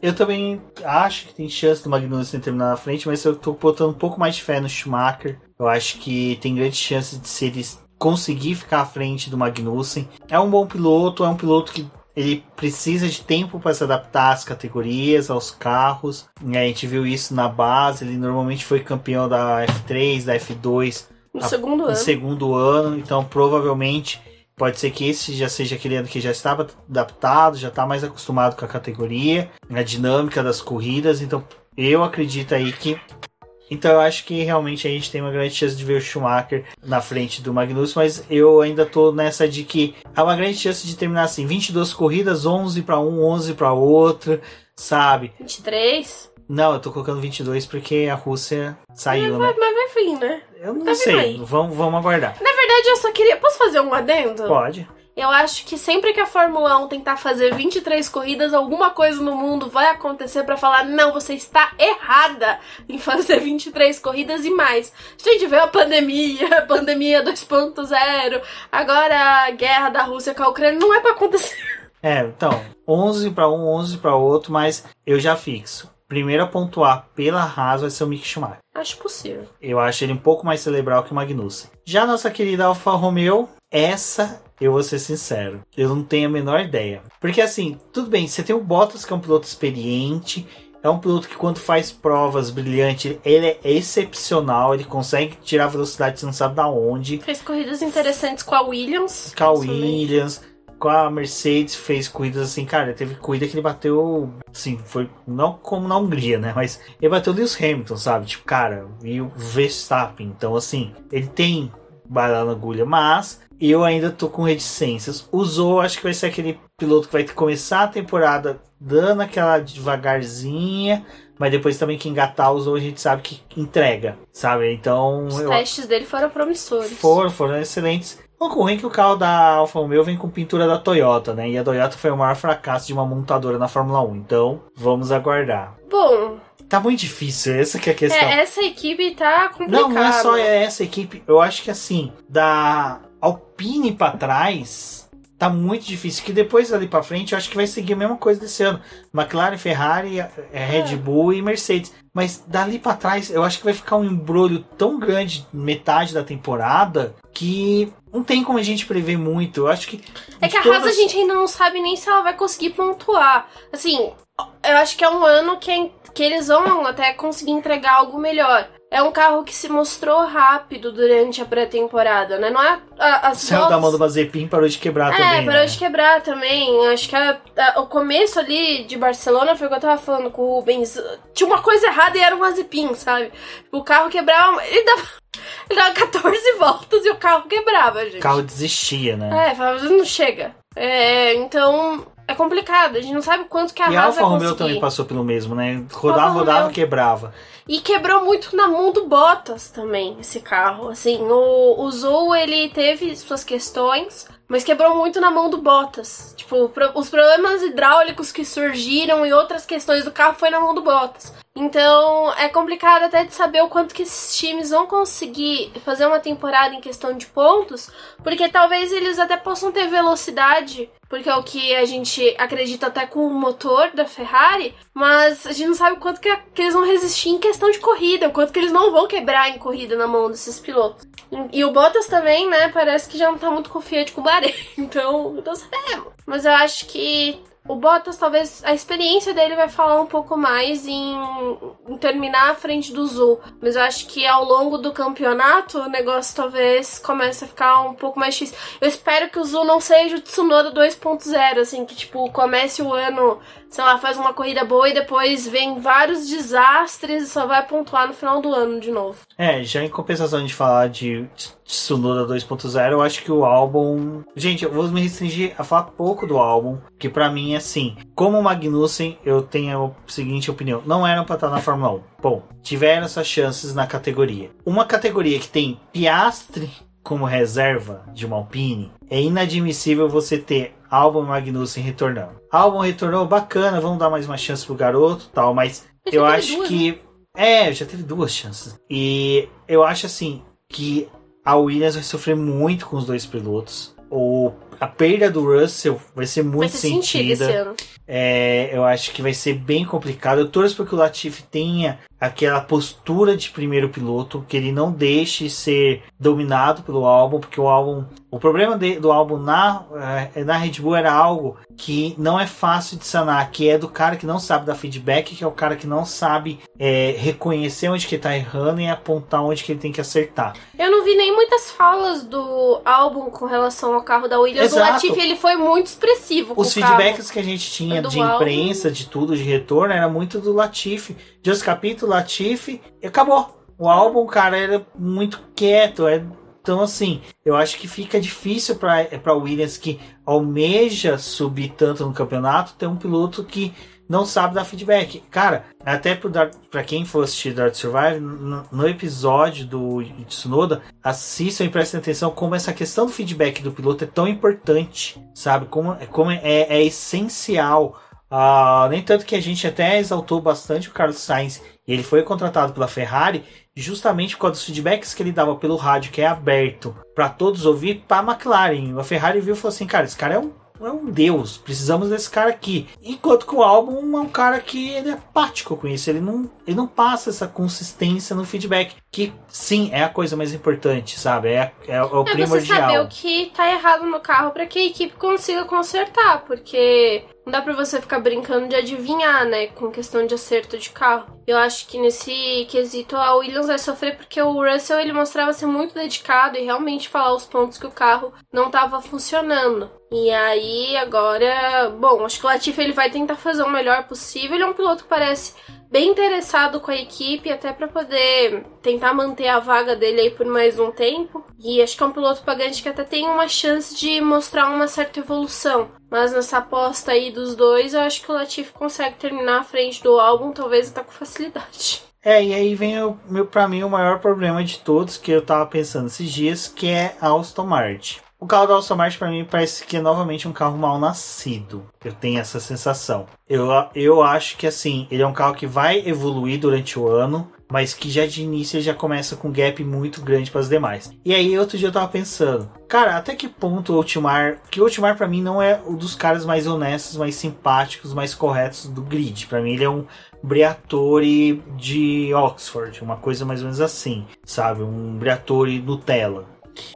Eu também acho que tem chance do Magnussen terminar na frente, mas eu tô botando um pouco mais de fé no Schumacher. Eu acho que tem grande chance de se ele conseguir ficar à frente do Magnussen. É um bom piloto, é um piloto que ele precisa de tempo para se adaptar às categorias, aos carros. A gente viu isso na base. Ele normalmente foi campeão da F3, da F2 no a, segundo no ano. segundo ano. Então provavelmente Pode ser que esse já seja aquele ano que já estava adaptado, já está mais acostumado com a categoria, a dinâmica das corridas. Então, eu acredito aí que. Então, eu acho que realmente a gente tem uma grande chance de ver o Schumacher na frente do Magnus, mas eu ainda tô nessa de que há uma grande chance de terminar assim: 22 corridas, 11 para um, 11 para outra, sabe? 23? Não, eu tô colocando 22 porque a Rússia saiu, mas, né? Mas vai vir, né? Eu não tá sei. Vamos, vamos aguardar. Na verdade, eu só queria. Posso fazer um adendo? Pode. Eu acho que sempre que a Fórmula 1 tentar fazer 23 corridas, alguma coisa no mundo vai acontecer para falar: não, você está errada em fazer 23 corridas e mais. A gente vê a pandemia, a pandemia 2.0, agora a guerra da Rússia com a Ucrânia, não é para acontecer. É, então, 11 para um, 11 para outro, mas eu já fixo primeiro a pontuar pela Haas vai ser o Mick Schumacher. Acho possível. Eu acho ele um pouco mais cerebral que o Magnussen. Já nossa querida Alfa Romeo, essa eu vou ser sincero, eu não tenho a menor ideia. Porque assim, tudo bem, você tem o Bottas que é um piloto experiente, é um piloto que quando faz provas brilhantes, ele é excepcional, ele consegue tirar velocidade, você não sabe da onde. Fez corridas interessantes com a Williams. Com a Williams com a Mercedes fez corridas assim, cara, teve corrida que ele bateu, assim, foi não como na Hungria, né? Mas ele bateu o Lewis Hamilton, sabe? Tipo, cara, e o Verstappen. Então, assim, ele tem bala na agulha, mas eu ainda tô com reticências. Usou, acho que vai ser aquele piloto que vai começar a temporada dando aquela devagarzinha, mas depois também que engatar usou, a gente sabe que entrega, sabe? Então. Os eu... testes dele foram promissores. Foram, foram excelentes. Ocorre que o carro da Alfa Romeo vem com pintura da Toyota, né? E a Toyota foi o maior fracasso de uma montadora na Fórmula 1. Então, vamos aguardar. Bom, Tá muito difícil, essa que é a questão. É, essa equipe tá complicada. Não, não é só essa equipe. Eu acho que assim, da Alpine para trás, tá muito difícil. Que depois ali para frente, eu acho que vai seguir a mesma coisa desse ano. McLaren, Ferrari, é, Red é. Bull e Mercedes. Mas dali para trás, eu acho que vai ficar um embrulho tão grande, metade da temporada, que não tem como a gente prever muito. Eu acho que. É que a todas... Haas a gente ainda não sabe nem se ela vai conseguir pontuar. Assim, eu acho que é um ano que, que eles vão até conseguir entregar algo melhor. É um carro que se mostrou rápido durante a pré-temporada, né? Não é a, as Saiu da mão do Mazepin parou de quebrar é, também. parou né? de quebrar também. Acho que a- a- o começo ali de Barcelona foi o que eu tava falando com o Rubens. Tinha uma coisa errada e era um Mazepin, sabe? O carro quebrava. Ele dava, ele dava 14 voltas e o carro quebrava, gente. O carro desistia, né? É, falava, não chega. É, então é complicado. A gente não sabe quanto que a e a Haas Alfa vai Romeo também passou pelo mesmo, né? Rodava, Alfa rodava, quebrava. E quebrou muito na mão do Bottas também, esse carro. Assim, o, o Zou, ele teve suas questões, mas quebrou muito na mão do Bottas. Tipo, pro- os problemas hidráulicos que surgiram e outras questões do carro foi na mão do Bottas. Então, é complicado até de saber o quanto que esses times vão conseguir fazer uma temporada em questão de pontos, porque talvez eles até possam ter velocidade, porque é o que a gente acredita até com o motor da Ferrari, mas a gente não sabe o quanto que, que eles vão resistir em questão de corrida, o quanto que eles não vão quebrar em corrida na mão desses pilotos. E, e o Bottas também, né, parece que já não tá muito confiante com o Bahrein, então não sabemos. Mas eu acho que o Bottas, talvez, a experiência dele vai falar um pouco mais em, em terminar à frente do Zul. Mas eu acho que ao longo do campeonato, o negócio talvez comece a ficar um pouco mais difícil. Eu espero que o Zul não seja o Tsunoda 2.0, assim, que, tipo, comece o ano, sei lá, faz uma corrida boa e depois vem vários desastres e só vai pontuar no final do ano de novo. É, já em compensação de falar de Tsunoda 2.0, eu acho que o álbum. Gente, eu vou me restringir a falar pouco do álbum, que pra mim é assim. Como Magnussen, eu tenho a seguinte opinião: não eram pra estar na Fórmula 1. Bom, tiveram essas chances na categoria. Uma categoria que tem Piastre como reserva de uma Alpine, é inadmissível você ter e Magnussen retornando. Albon retornou, bacana, vamos dar mais uma chance pro garoto tal, mas eu acho duas, que. É, já teve duas chances. E eu acho assim que a Williams vai sofrer muito com os dois pilotos. O, a perda do Russell vai ser Vai muito ser sentido esse sentida. ano. É, eu acho que vai ser bem complicado. Eu torço para que o Latifi tenha aquela postura de primeiro piloto, que ele não deixe ser dominado pelo álbum, porque o álbum, o problema de- do álbum na, eh, na Red Bull era algo que não é fácil de sanar, que é do cara que não sabe dar feedback, que é o cara que não sabe eh, reconhecer onde que ele tá errando e apontar onde que ele tem que acertar. Eu não vi nem muitas falas do álbum com relação ao carro da Williams. Exato. O Latifi ele foi muito expressivo Os feedbacks que a gente tinha de álbum. imprensa, de tudo, de retorno, era muito do Latifi. Just Capito, Latifi, e acabou. O álbum, cara, era muito quieto. é- Então, assim, eu acho que fica difícil para para Williams que almeja subir tanto no campeonato ter um piloto que não sabe dar feedback. Cara, até para quem for assistir Dark Survive, no, no episódio do Tsunoda, assistam e prestem atenção como essa questão do feedback do piloto é tão importante, sabe? Como, como é, é essencial. Ah, nem tanto que a gente até exaltou bastante o Carlos Sainz ele foi contratado pela Ferrari justamente por causa dos feedbacks que ele dava pelo rádio, que é aberto para todos ouvir, para a McLaren. A Ferrari viu e falou assim: cara, esse cara é um é um deus, precisamos desse cara aqui. Enquanto que o álbum é um cara que ele é apático com isso, ele não, ele não passa essa consistência no feedback, que sim, é a coisa mais importante, sabe? É, é, o É você saber primordial. o que tá errado no carro pra que a equipe consiga consertar, porque não dá pra você ficar brincando de adivinhar, né, com questão de acerto de carro. Eu acho que nesse quesito a Williams vai sofrer porque o Russell ele mostrava ser muito dedicado e realmente falar os pontos que o carro não tava funcionando. E aí agora, bom, acho que o Latifi ele vai tentar fazer o melhor possível. Ele é um piloto que parece bem interessado com a equipe, até para poder tentar manter a vaga dele aí por mais um tempo. E acho que é um piloto pagante que até tem uma chance de mostrar uma certa evolução. Mas nessa aposta aí dos dois, eu acho que o Latifi consegue terminar à frente do álbum, talvez até com facilidade. É, e aí vem o meu, pra mim o maior problema de todos que eu tava pensando esses dias, que é a Aston Martin. O carro da Aston Martin para mim parece que é novamente um carro mal nascido. Eu tenho essa sensação. Eu, eu acho que assim, ele é um carro que vai evoluir durante o ano, mas que já de início já começa com um gap muito grande para as demais. E aí outro dia eu tava pensando, cara, até que ponto o Ultimar, que o Ultimar para mim não é um dos caras mais honestos, mais simpáticos, mais corretos do grid. Para mim ele é um Briatore de Oxford, uma coisa mais ou menos assim, sabe? Um Briatore Nutella.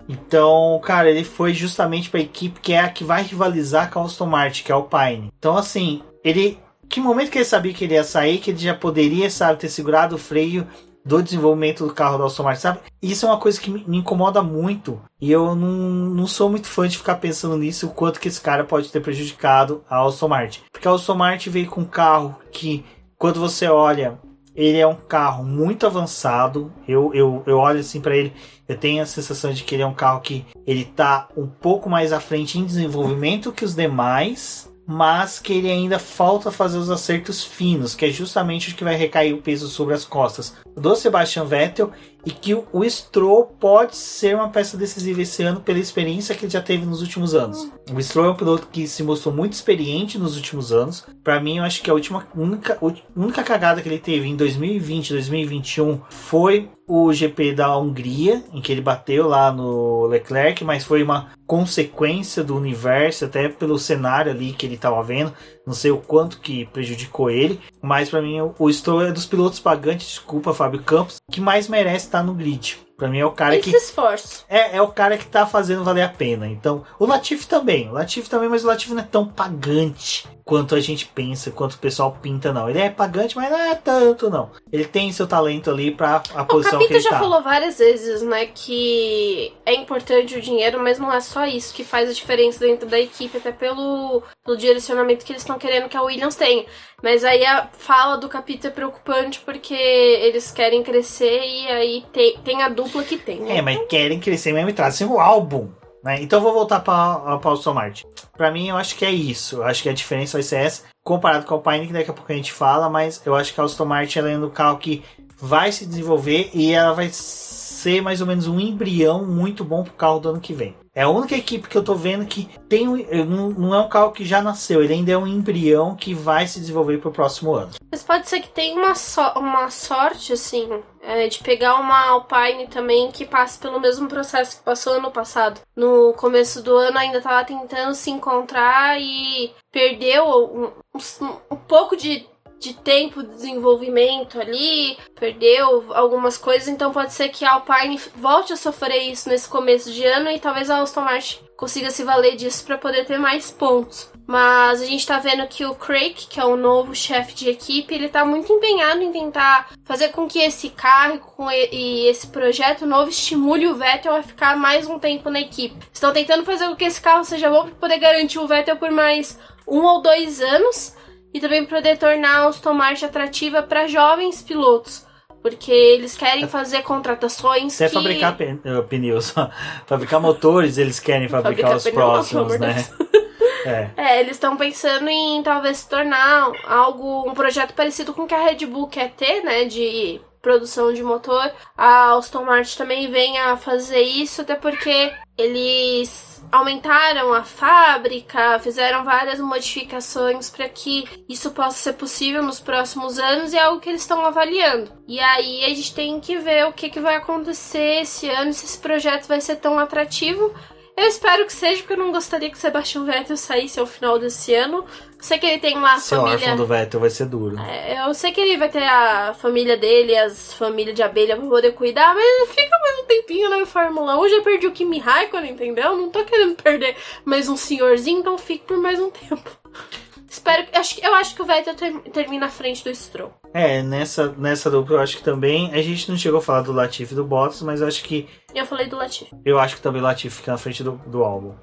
Então, cara, ele foi justamente para a equipe que é a que vai rivalizar com a Aston Martin, que é o Pine. Então, assim, ele. Que momento que ele sabia que ele ia sair, que ele já poderia, sabe, ter segurado o freio do desenvolvimento do carro da Aston Martin, sabe? Isso é uma coisa que me incomoda muito e eu não, não sou muito fã de ficar pensando nisso, o quanto que esse cara pode ter prejudicado a Aston Martin. Porque a Aston Martin veio com um carro que, quando você olha, ele é um carro muito avançado. Eu, eu, eu olho assim para ele, eu tenho a sensação de que ele é um carro que ele tá um pouco mais à frente em desenvolvimento que os demais mas que ele ainda falta fazer os acertos finos, que é justamente o que vai recair o peso sobre as costas do Sebastian Vettel e que o Stroll pode ser uma peça decisiva esse ano pela experiência que ele já teve nos últimos anos. O Stroll é um piloto que se mostrou muito experiente nos últimos anos. Para mim, eu acho que a última única, única cagada que ele teve em 2020, 2021 foi o GP da Hungria, em que ele bateu lá no Leclerc, mas foi uma consequência do universo, até pelo cenário ali que ele estava vendo. Não sei o quanto que prejudicou ele, mas para mim o Stroll é dos pilotos pagantes, desculpa, Fábio Campos, que mais merece estar no grid. Para mim é o cara que. esforço. É, é o cara que tá fazendo valer a pena. Então, o Latifi também. O Latifi também, mas o Latifi não é tão pagante quanto a gente pensa, quanto o pessoal pinta, não. Ele é pagante, mas não é tanto, não. Ele tem seu talento ali pra a o posição que ele já tá. falou várias vezes, né, que é importante o dinheiro, mas não é só isso que faz a diferença dentro da equipe, até pelo, pelo direcionamento que eles estão querendo que a Williams tenha. Mas aí a fala do Capita é preocupante porque eles querem crescer e aí tem, tem a dupla que tem. Né? É, mas querem crescer mesmo e trazem o álbum. Né? Então vou voltar para o Aston Martin. Para mim, eu acho que é isso. Eu acho que a diferença vai ser essa, comparado com a Alpine, que daqui a pouco a gente fala, mas eu acho que a Aston Martin é um carro que vai se desenvolver e ela vai ser mais ou menos um embrião muito bom pro carro do ano que vem. É a única equipe que eu tô vendo que tem um, não é um carro que já nasceu, ele ainda é um embrião que vai se desenvolver pro próximo ano. Mas pode ser que tenha uma, so, uma sorte, assim, é, de pegar uma Alpine também que passe pelo mesmo processo que passou ano passado. No começo do ano ainda tava tentando se encontrar e perdeu um, um, um pouco de de tempo de desenvolvimento ali, perdeu algumas coisas, então pode ser que a Alpine volte a sofrer isso nesse começo de ano e talvez a Aston Martin consiga se valer disso para poder ter mais pontos. Mas a gente tá vendo que o Craig, que é o novo chefe de equipe, ele tá muito empenhado em tentar fazer com que esse carro e esse projeto novo estimule o Vettel a ficar mais um tempo na equipe. Estão tentando fazer com que esse carro seja bom para poder garantir o Vettel por mais um ou dois anos e também poder tornar a Aston Martin atrativa para jovens pilotos. Porque eles querem fazer contratações. Até que... fabricar eh, pneus, fabricar motores, eles querem fabricar, fabricar os próximos, né? É. é. eles estão pensando em talvez se tornar algo, um projeto parecido com o que a Red Bull quer ter, né? De produção de motor. A Aston Martin também vem a fazer isso, até porque eles aumentaram a fábrica, fizeram várias modificações para que isso possa ser possível nos próximos anos e é algo que eles estão avaliando. E aí a gente tem que ver o que, que vai acontecer esse ano, se esse projeto vai ser tão atrativo eu espero que seja, porque eu não gostaria que o Sebastian Vettel saísse ao final desse ano. Eu sei que ele tem lá a Seu família. órfão do Vettel vai ser duro. É, eu sei que ele vai ter a família dele, as famílias de abelha pra poder cuidar, mas fica mais um tempinho na Fórmula 1. Já perdi o Kimi Raikkonen, entendeu? Não tô querendo perder mais um senhorzinho, então fique por mais um tempo. Espero que. Acho, eu acho que o Vettel ter, termina à frente do Stroll. É, nessa, nessa dupla eu acho que também. A gente não chegou a falar do Latifi e do Bottas, mas eu acho que. Eu falei do Latifi. Eu acho que também o Latifi fica na frente do, do álbum.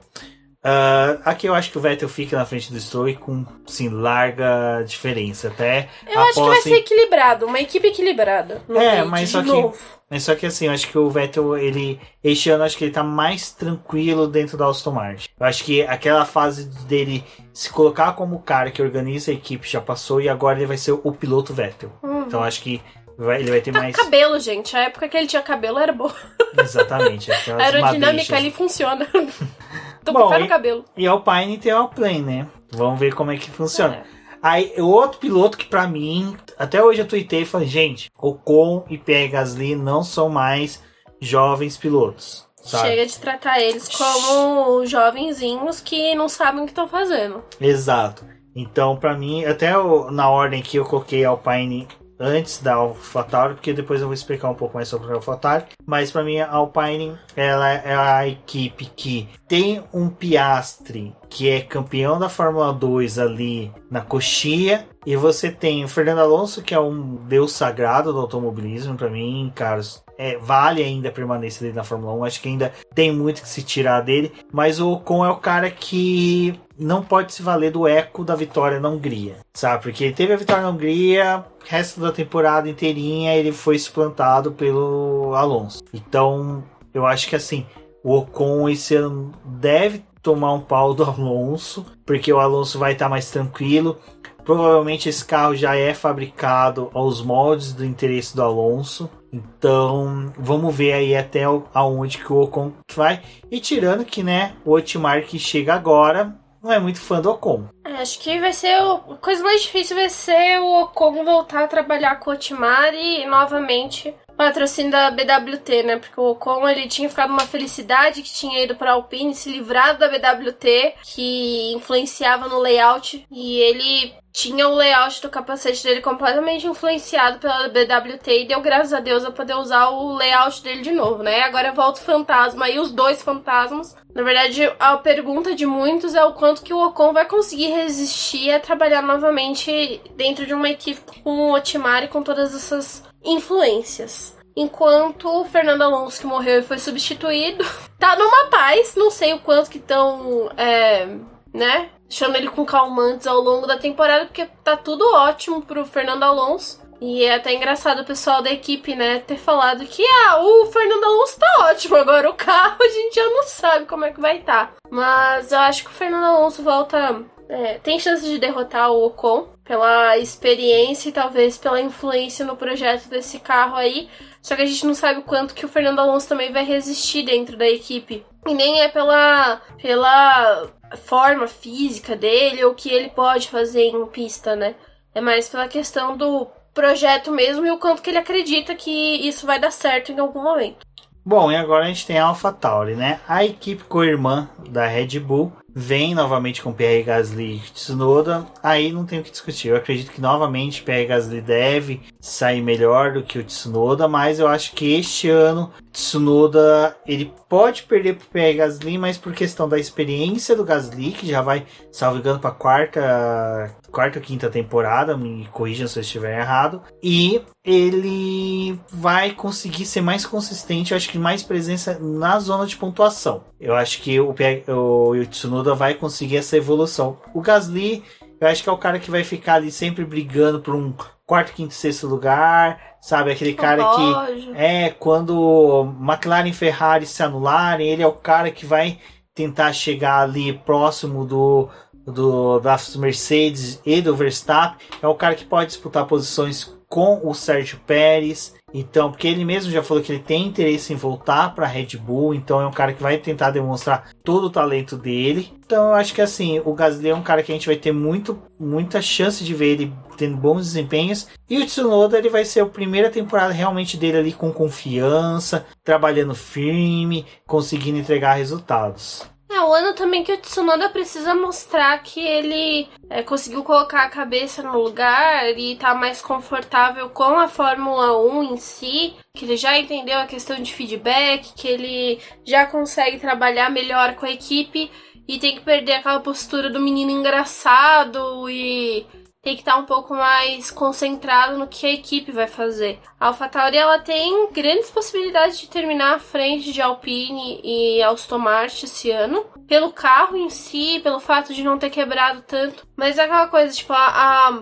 Uh, aqui eu acho que o Vettel fica na frente do Stroll com, sim, larga diferença. Até eu acho que vai ser equilibrado, uma equipe equilibrada. é, mas só novo. que. Mas só que assim, eu acho que o Vettel, ele. Este ano acho que ele tá mais tranquilo dentro da Aston Martin. Eu acho que aquela fase dele se colocar como o cara que organiza a equipe já passou e agora ele vai ser o piloto Vettel. Uhum. Então acho que Vai, ele vai ter tá mais. Cabelo, gente. A época que ele tinha cabelo era boa. Exatamente. A aerodinâmica ali funciona. Tô Bom, com o cabelo. E Alpine tem o Alplane, né? Vamos ver como é que funciona. É. Aí, outro piloto que para mim, até hoje eu tuitei e falei, gente, Ocon e Pierre Gasly não são mais jovens pilotos. Sabe? Chega de tratar eles como jovenzinhos que não sabem o que estão fazendo. Exato. Então, para mim, até na ordem que eu coloquei Alpine antes da AlphaTauri, porque depois eu vou explicar um pouco mais sobre a AlphaTauri. Mas para mim a Alpine ela é a equipe que tem um Piastre que é campeão da Fórmula 2 ali na coxia, E você tem o Fernando Alonso, que é um deus sagrado do automobilismo, para mim, cara. É, vale ainda a permanência dele na Fórmula 1. Acho que ainda tem muito que se tirar dele. Mas o Ocon é o cara que não pode se valer do eco da vitória na Hungria, sabe? Porque ele teve a vitória na Hungria, resto da temporada inteirinha ele foi suplantado pelo Alonso. Então, eu acho que assim, o Ocon esse ano deve tomar um pau do Alonso, porque o Alonso vai estar mais tranquilo. Provavelmente esse carro já é fabricado aos moldes do interesse do Alonso. Então, vamos ver aí até aonde que o Ocon vai. E tirando que, né, o Otmar que chega agora não é muito fã do Ocon. É, acho que vai ser o, a coisa mais difícil vai ser o Ocon voltar a trabalhar com o Otmar e novamente patrocínio da BWT, né? Porque o Ocon ele tinha ficado uma felicidade que tinha ido para Alpine, se livrado da BWT, que influenciava no layout, e ele tinha o layout do capacete dele completamente influenciado pela BWT e deu graças a Deus a poder usar o layout dele de novo, né? Agora volta o fantasma e os dois fantasmas. Na verdade, a pergunta de muitos é o quanto que o Ocon vai conseguir resistir a trabalhar novamente dentro de uma equipe com o Otmar e com todas essas influências. Enquanto o Fernando Alonso, que morreu e foi substituído, tá numa paz. Não sei o quanto que estão, é, né? Chama ele com calmantes ao longo da temporada, porque tá tudo ótimo pro Fernando Alonso. E é até engraçado o pessoal da equipe, né, ter falado que ah, o Fernando Alonso tá ótimo, agora o carro a gente já não sabe como é que vai estar. Tá. Mas eu acho que o Fernando Alonso volta. É, tem chance de derrotar o Ocon pela experiência e talvez pela influência no projeto desse carro aí. Só que a gente não sabe o quanto que o Fernando Alonso também vai resistir dentro da equipe. E nem é pela, pela forma física dele ou o que ele pode fazer em pista, né? É mais pela questão do projeto mesmo e o quanto que ele acredita que isso vai dar certo em algum momento. Bom, e agora a gente tem a AlphaTauri, né? A equipe co-irmã da Red Bull vem novamente com Pierre Gasly e Tsunoda. Aí não tem o que discutir. Eu acredito que novamente Pierre Gasly deve sair melhor do que o Tsunoda, mas eu acho que este ano Tsunoda ele pode perder para Pierre Gasly, mas por questão da experiência do Gasly, que já vai, salvo engano, para quarta quarta ou quinta temporada, me corrijam se eu estiver errado. E ele vai conseguir ser mais consistente, eu acho que mais presença na zona de pontuação. Eu acho que o, o Tsunoda vai conseguir essa evolução. O Gasly, eu acho que é o cara que vai ficar ali sempre brigando por um quarto, quinto, sexto lugar, sabe? Aquele cara que é quando McLaren e Ferrari se anularem, ele é o cara que vai tentar chegar ali próximo do do, das Mercedes e do Verstappen. É o cara que pode disputar posições com o Sérgio Pérez. Então, porque ele mesmo já falou que ele tem interesse em voltar para Red Bull, então é um cara que vai tentar demonstrar todo o talento dele. Então, eu acho que assim, o Gasly é um cara que a gente vai ter muito, muita chance de ver ele tendo bons desempenhos. E o Tsunoda, ele vai ser a primeira temporada realmente dele ali com confiança, trabalhando firme, conseguindo entregar resultados. É, o ano também que o Tsunoda precisa mostrar que ele é, conseguiu colocar a cabeça no lugar e tá mais confortável com a Fórmula 1 em si, que ele já entendeu a questão de feedback, que ele já consegue trabalhar melhor com a equipe e tem que perder aquela postura do menino engraçado e tem que estar um pouco mais concentrado no que a equipe vai fazer. A AlphaTauri ela tem grandes possibilidades de terminar à frente de Alpine e Aston Martin esse ano, pelo carro em si, pelo fato de não ter quebrado tanto. Mas é aquela coisa, tipo, a, a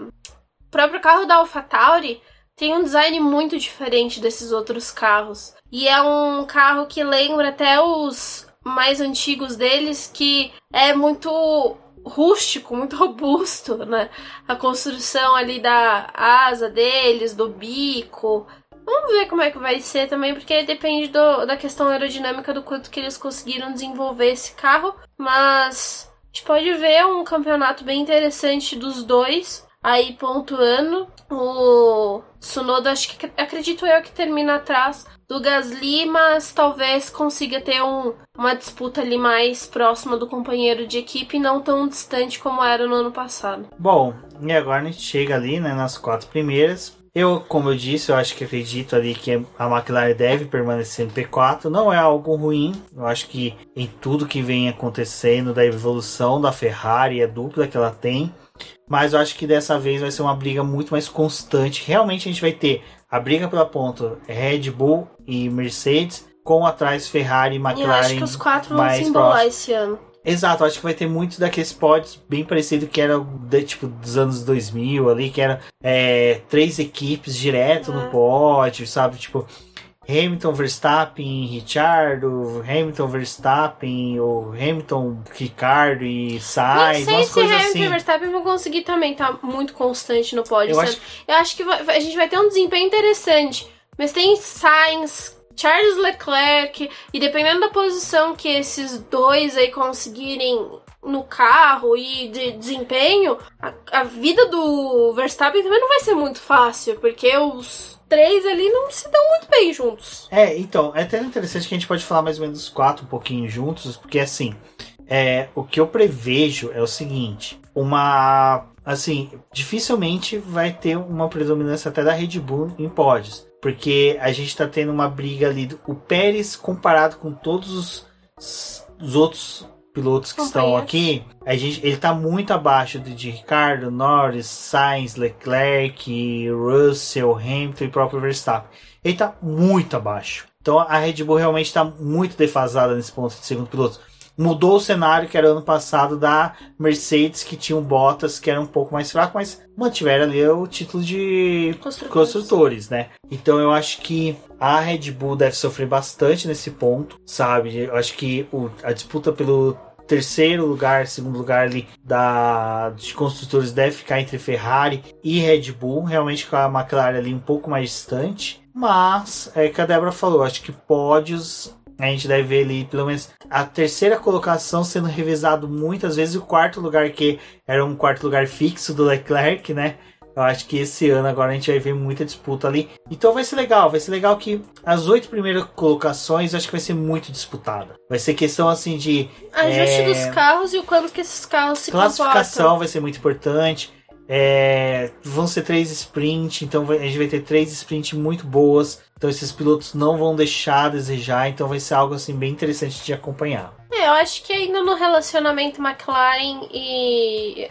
próprio carro da AlphaTauri tem um design muito diferente desses outros carros. E é um carro que lembra até os mais antigos deles, que é muito rústico, muito robusto, né? A construção ali da asa deles, do bico. Vamos ver como é que vai ser também, porque depende do, da questão aerodinâmica do quanto que eles conseguiram desenvolver esse carro. Mas a gente pode ver um campeonato bem interessante dos dois aí pontuando. O Tsunoda, acho que acredito eu que termina atrás do Gasly, mas talvez consiga ter um, uma disputa ali mais próxima do companheiro de equipe, não tão distante como era no ano passado. Bom, e agora a gente chega ali né, nas quatro primeiras. Eu, como eu disse, eu acho que acredito ali que a McLaren deve permanecer no P4. Não é algo ruim. Eu acho que em tudo que vem acontecendo da evolução da Ferrari, a dupla que ela tem, Mas eu acho que dessa vez vai ser uma briga muito mais constante. Realmente a gente vai ter a briga pela ponta Red Bull e Mercedes, com atrás Ferrari e McLaren. Eu acho que os quatro vão se embolar esse ano. Exato, acho que vai ter muito daqueles pods bem parecido que era de, tipo dos anos 2000 ali, que era é, três equipes direto é. no pod, sabe? Tipo, Hamilton, Verstappen, Richardo, Hamilton, Verstappen, ou Hamilton, Ricardo e Sainz, Não sei se Hamilton assim. e Verstappen vão conseguir também estar tá muito constante no pódio. Eu acho... Eu acho que a gente vai ter um desempenho interessante, mas tem Sainz, Charles Leclerc, e dependendo da posição que esses dois aí conseguirem no carro e de desempenho, a, a vida do Verstappen também não vai ser muito fácil, porque os três ali não se dão muito bem juntos. É, então, é até interessante que a gente pode falar mais ou menos os quatro um pouquinho juntos, porque assim, é, o que eu prevejo é o seguinte, uma assim, dificilmente vai ter uma predominância até da Red Bull em pódios, porque a gente tá tendo uma briga ali, o Pérez comparado com todos os, os outros pilotos que estão aqui, a gente, ele está muito abaixo de, de Ricardo, Norris, Sainz, Leclerc, Russell, Hamilton e próprio Verstappen. Ele está muito abaixo. Então a Red Bull realmente está muito defasada nesse ponto de segundo piloto. Mudou o cenário que era ano passado da Mercedes, que tinha um Bottas, que era um pouco mais fraco, mas mantiveram ali o título de construtores. construtores, né? Então eu acho que a Red Bull deve sofrer bastante nesse ponto, sabe? Eu acho que o, a disputa pelo terceiro lugar, segundo lugar ali da de construtores deve ficar entre Ferrari e Red Bull, realmente com a McLaren ali um pouco mais distante. Mas, é que a Débora falou, acho que pódios a gente deve ver ali pelo menos a terceira colocação sendo revisado muitas vezes, o quarto lugar que era um quarto lugar fixo do Leclerc, né? Eu acho que esse ano agora a gente vai ver muita disputa ali. Então vai ser legal, vai ser legal que as oito primeiras colocações acho que vai ser muito disputada. Vai ser questão assim de. Ajuste é... dos carros e o quanto que esses carros se Classificação comportam. vai ser muito importante. É, vão ser três sprints, então a gente vai ter três sprints muito boas. Então esses pilotos não vão deixar a desejar, então vai ser algo assim bem interessante de acompanhar. É, eu acho que ainda no relacionamento McLaren e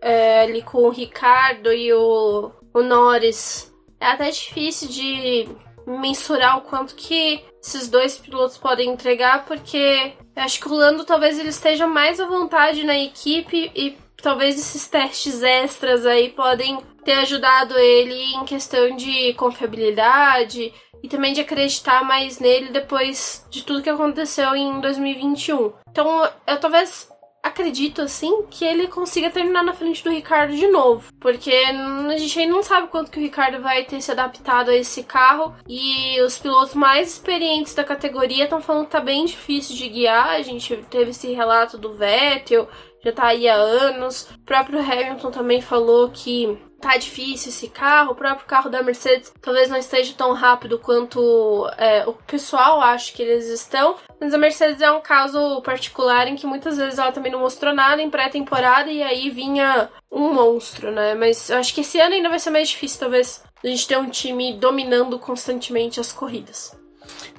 é, ali com o Ricardo e o, o Norris, é até difícil de mensurar o quanto que esses dois pilotos podem entregar, porque acho que o Lando talvez ele esteja mais à vontade na equipe e talvez esses testes extras aí podem ter ajudado ele em questão de confiabilidade e também de acreditar mais nele depois de tudo que aconteceu em 2021. Então, eu talvez acredito assim que ele consiga terminar na frente do Ricardo de novo, porque a gente ainda não sabe quanto que o Ricardo vai ter se adaptado a esse carro e os pilotos mais experientes da categoria estão falando que tá bem difícil de guiar. A gente teve esse relato do Vettel, já tá aí há anos. O próprio Hamilton também falou que tá difícil esse carro. O próprio carro da Mercedes talvez não esteja tão rápido quanto é, o pessoal acha que eles estão. Mas a Mercedes é um caso particular em que muitas vezes ela também não mostrou nada em pré-temporada e aí vinha um monstro, né? Mas eu acho que esse ano ainda vai ser mais difícil, talvez, a gente ter um time dominando constantemente as corridas.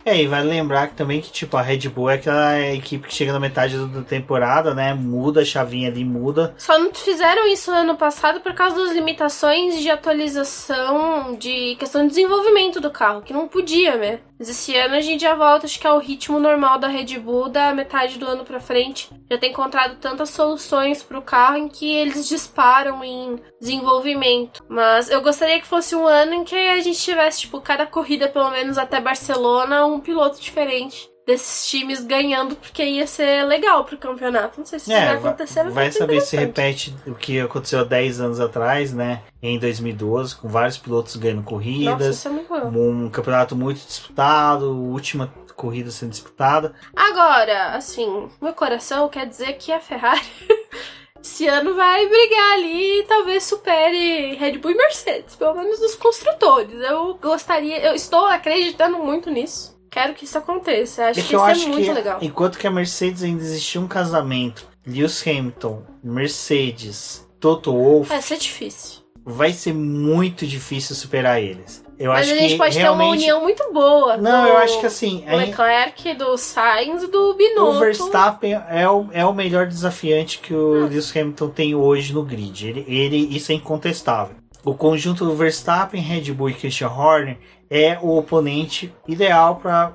É, e vale lembrar que também que, tipo, a Red Bull é aquela equipe que chega na metade da temporada, né? Muda a chavinha ali, muda. Só não fizeram isso ano passado por causa das limitações de atualização, de questão de desenvolvimento do carro, que não podia, né? Mas esse ano a gente já volta, acho que é o ritmo normal da Red Bull da metade do ano pra frente. Já tem encontrado tantas soluções pro carro em que eles disparam em desenvolvimento. Mas eu gostaria que fosse um ano em que a gente tivesse, tipo, cada corrida, pelo menos até Barcelona, um piloto diferente desses times ganhando, porque ia ser legal pro campeonato. Não sei se é, vai acontecer. Vai saber se repete o que aconteceu há 10 anos atrás, né? Em 2012, com vários pilotos ganhando corridas. Nossa, isso é. Um campeonato muito disputado, última corrida sendo disputada. Agora, assim, meu coração quer dizer que a Ferrari. esse ano vai brigar ali e talvez supere Red Bull e Mercedes, pelo menos nos construtores. Eu gostaria, eu estou acreditando muito nisso. Quero que isso aconteça. Acho é que, que isso é muito que, legal. Enquanto que a Mercedes ainda existia um casamento, Lewis Hamilton, Mercedes, Toto Wolff. Vai ser difícil. Vai ser muito difícil superar eles. Eu Mas acho a gente que pode realmente... ter uma união muito boa. Não, do eu acho que assim, a- Leclerc, do Sainz e do Binotto. o Verstappen é o, é o melhor desafiante que o Ah. Lewis Hamilton tem hoje no grid. Ele, ele, isso é incontestável. O conjunto do Verstappen, Red Bull e Christian Horner é o oponente ideal para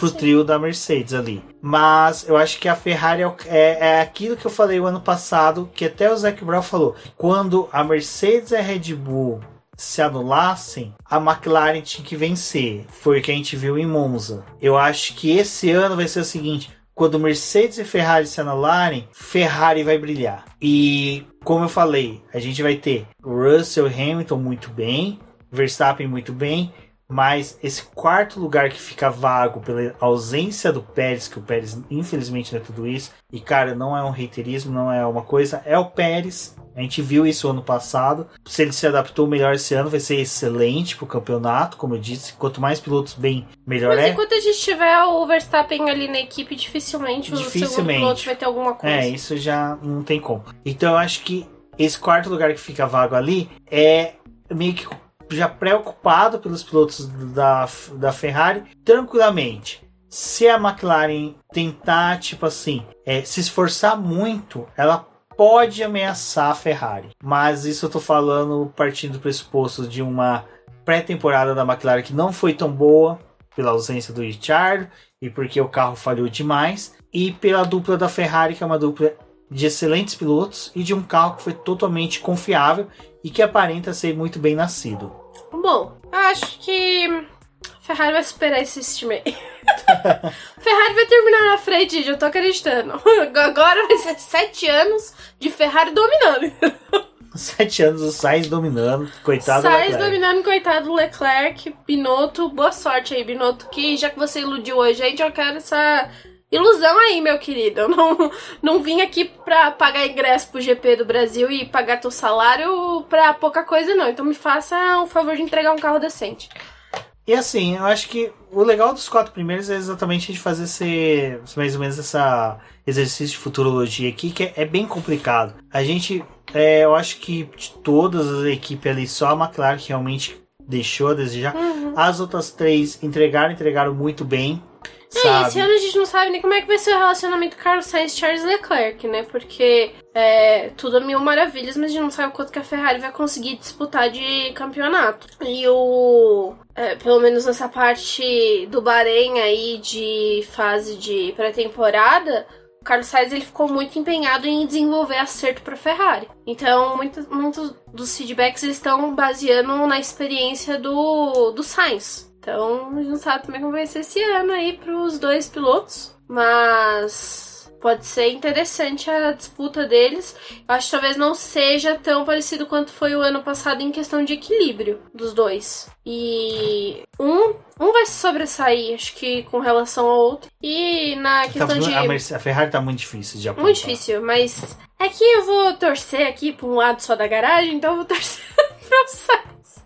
o trio da Mercedes ali. Mas eu acho que a Ferrari é, é, é aquilo que eu falei o ano passado, que até o Zac Brown falou. Quando a Mercedes e a Red Bull se anulassem, a McLaren tinha que vencer. Foi o que a gente viu em Monza. Eu acho que esse ano vai ser o seguinte: quando Mercedes e Ferrari se anularem, Ferrari vai brilhar. E como eu falei, a gente vai ter Russell e Hamilton muito bem, Verstappen muito bem. Mas esse quarto lugar que fica vago pela ausência do Pérez, que o Pérez infelizmente não é tudo isso, e cara, não é um reiterismo, não é uma coisa, é o Pérez. A gente viu isso ano passado. Se ele se adaptou melhor esse ano, vai ser excelente pro campeonato, como eu disse. Quanto mais pilotos bem, melhor Mas é. enquanto a gente tiver o Verstappen ali na equipe, dificilmente, o segundo Dificilmente. piloto vai ter alguma coisa. É, isso já não tem como. Então eu acho que esse quarto lugar que fica vago ali é meio que já preocupado pelos pilotos da, da Ferrari tranquilamente. Se a McLaren tentar, tipo assim, é, se esforçar muito, ela pode ameaçar a Ferrari. Mas isso eu tô falando partindo do pressuposto de uma pré-temporada da McLaren que não foi tão boa, pela ausência do Richard e porque o carro falhou demais, e pela dupla da Ferrari, que é uma dupla de excelentes pilotos e de um carro que foi totalmente confiável e que aparenta ser muito bem nascido. Bom, eu acho que Ferrari vai superar esse time aí. Ferrari vai terminar na frente, gente, eu tô acreditando. Agora vai ser sete anos de Ferrari dominando. Sete anos o Sainz dominando, coitado do Sainz Leclerc. dominando, coitado do Leclerc, Binotto, boa sorte aí, Binotto, que já que você iludiu hoje, a gente, eu quero essa ilusão aí, meu querido. Eu não, não vim aqui pra pagar ingresso pro GP do Brasil e pagar teu salário pra pouca coisa, não. Então me faça o favor de entregar um carro decente. E assim, eu acho que o legal dos quatro primeiros é exatamente a gente fazer esse, mais ou menos essa exercício de futurologia aqui, que é, é bem complicado. A gente, é, eu acho que de todas as equipes ali, só a McLaren que realmente deixou a desejar. Uhum. As outras três entregaram, entregaram muito bem. É, Sabe? esse ano a gente não sabe nem como é que vai ser o relacionamento Carlos Sainz e Charles Leclerc, né? Porque é tudo a mil maravilhas, mas a gente não sabe o quanto que a Ferrari vai conseguir disputar de campeonato. E o. é, pelo menos nessa parte do Bahrein aí de fase de pré-temporada. O Carlos Sainz ele ficou muito empenhado em desenvolver acerto para Ferrari. Então, muitos muitos dos feedbacks estão baseando na experiência do, do Sainz. Então, a gente não sabe também como vai ser esse ano aí pros dois pilotos. Mas pode ser interessante a disputa deles. Eu acho que talvez não seja tão parecido quanto foi o ano passado em questão de equilíbrio dos dois. E um, um vai se sobressair, acho que com relação ao outro. E na Tá- questão de. a, Merce- a Ferrari tá muito difícil de apontar. Muito difícil, mas é que eu vou torcer aqui pra um lado só da garagem, então eu vou torcer pro Sainz.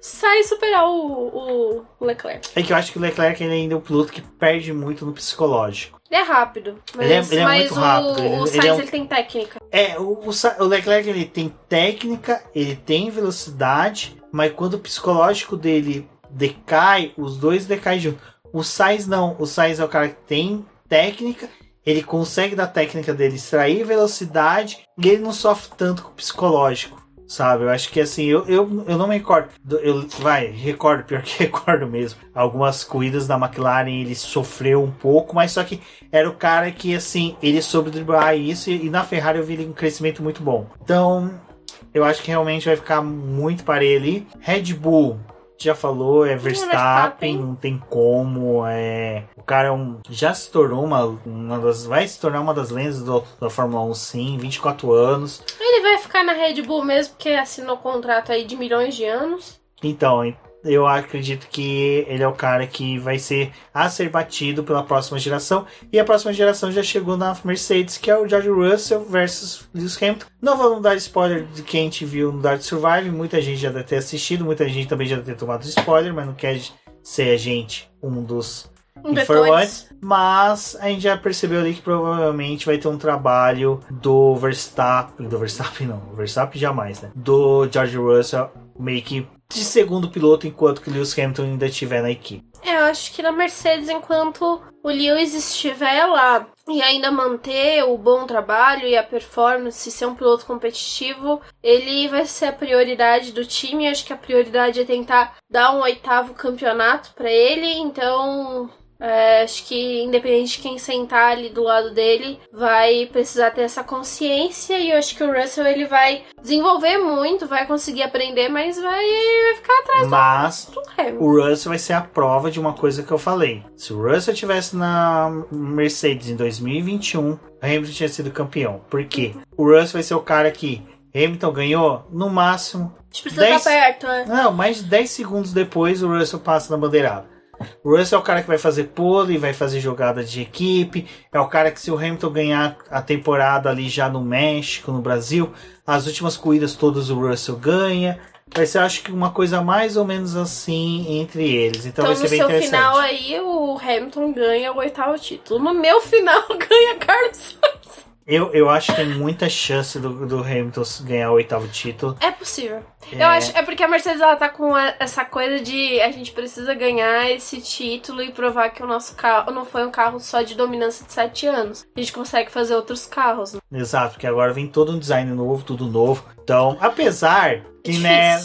Sainz superar o, o Leclerc. É que eu acho que o Leclerc ele ainda é um piloto que perde muito no psicológico. Ele é rápido, mas, Ele é- ele é mas muito o, rápido, ele- o ele Sainz é um- ele tem técnica. É, o, o o Leclerc ele tem técnica, ele tem velocidade, mas quando o psicológico dele decai, os dois decaem junto. O Sainz não, o Sainz é o cara que tem técnica, ele consegue da técnica dele extrair velocidade e ele não sofre tanto com o psicológico. Sabe, eu acho que assim, eu, eu, eu não me recordo. do- Eu, vai, recordo, pior que recordo mesmo. Algumas corridas da McLaren ele sofreu um pouco, mas só que era o cara que, assim, ele soube driblar isso e, e na Ferrari eu vi ele um crescimento muito bom. Então, eu acho que realmente vai ficar muito parelho ali. Red Bull, já falou, é Verstappen, não tem como. É, o cara é um, já se tornou uma, uma das. Vai se tornar uma das lendas do- da Fórmula 1, sim, 24 anos. Ele vai ficar na Red Bull mesmo, porque assinou contrato aí de milhões de anos. Então, eu acredito que ele é o cara que vai ser a ser batido pela próxima geração. E a próxima geração já chegou na Mercedes, que é o George Russell versus Lewis Hamilton. Não vamos dar spoiler de quem a gente viu no Dark Survive. Muita gente já deve ter assistido, muita gente também já deve ter tomado spoiler, mas não quer ser a gente um dos informantes. Mas a gente já percebeu ali que provavelmente vai ter um trabalho do Verstappen. Do Verstappen não, Verstappen jamais, né? Do George Russell meio que de segundo piloto enquanto que Lewis Hamilton ainda estiver na equipe. É, eu acho que na Mercedes, enquanto o Lewis estiver lá e ainda manter o bom trabalho e a performance, ser um piloto competitivo, ele vai ser a prioridade do time. Eu acho que a prioridade é tentar dar um oitavo campeonato para ele. Então, é, acho que independente de quem sentar ali do lado dele, vai precisar ter essa consciência e eu acho que o Russell ele vai desenvolver muito, vai conseguir aprender, mas vai, vai ficar atrás Mas do, do o Russell vai ser a prova de uma coisa que eu falei. Se o Russell tivesse na Mercedes em 2021, Hamilton tinha sido campeão. Por quê? O Russell vai ser o cara que Hamilton ganhou no máximo. A gente precisa 10 estar perto, né? Não, mais de 10 segundos depois o Russell passa na bandeirada. O Russell é o cara que vai fazer pole, vai fazer jogada de equipe. É o cara que, se o Hamilton ganhar a temporada ali já no México, no Brasil, as últimas corridas todas o Russell ganha. Vai ser, acho que, uma coisa mais ou menos assim entre eles. Então, Então, vai no ser bem seu interessante. final aí, o Hamilton ganha o oitavo título. No meu final, ganha Carlos Sainz. Eu, eu acho que tem muita chance do, do Hamilton ganhar o oitavo título. É possível. É. Eu acho, é porque a Mercedes ela tá com a- essa coisa de a gente precisa ganhar esse título e provar que o nosso carro não foi um carro só de dominância de 7 anos. A gente consegue fazer outros carros. Né? Exato, porque agora vem todo um design novo, tudo novo. Então, apesar que, né,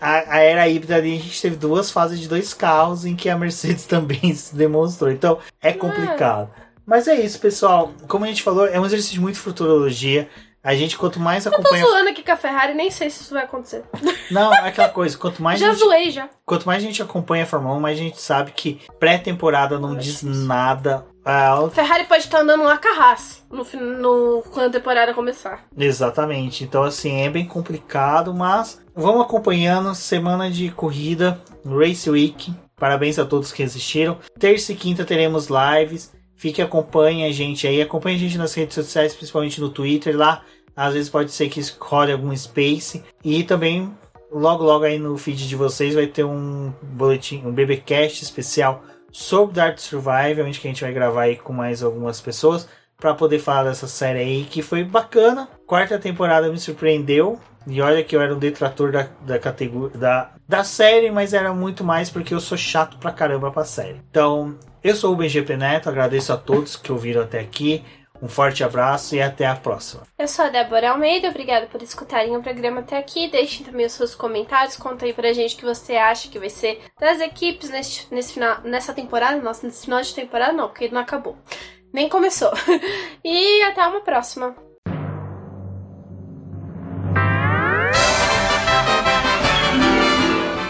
a, a era híbrida ali, a gente teve duas fases de dois carros em que a Mercedes também se demonstrou. Então é complicado. Mas é isso, pessoal. Como a gente falou, é um exercício de muita futurologia. A gente, quanto mais Eu tô acompanha. zoando aqui com a Ferrari, nem sei se isso vai acontecer. Não, é aquela coisa. Quanto mais, a já gente, zoei já. quanto mais a gente acompanha a Fórmula 1, mais a gente sabe que pré-temporada não diz nada. Ah, Ferrari pode estar andando uma carraça no, no, quando a temporada começar. Exatamente. Então, assim, é bem complicado, mas vamos acompanhando. Semana de corrida, Race Week. Parabéns a todos que assistiram. Terça e quinta teremos lives. Fique acompanhe a gente aí. Acompanhe a gente nas redes sociais, principalmente no Twitter. Lá, às vezes pode ser que role algum space. E também, logo, logo aí no feed de vocês vai ter um boletim, um BBcast especial sobre Dark Survival, onde que a gente vai gravar aí com mais algumas pessoas para poder falar dessa série aí que foi bacana. Quarta temporada me surpreendeu. E olha que eu era um detrator da, da categoria da, da série, mas era muito mais porque eu sou chato pra caramba pra série. Então, eu sou o BGP Neto, agradeço a todos que ouviram até aqui. Um forte abraço e até a próxima. Eu sou a Débora Almeida, obrigada por escutarem o programa até aqui. Deixem também os seus comentários, conta aí pra gente o que você acha que vai ser das equipes nesse, nesse final, nessa temporada. Nossa, nesse final de temporada não, porque não acabou. Nem começou. E até uma próxima.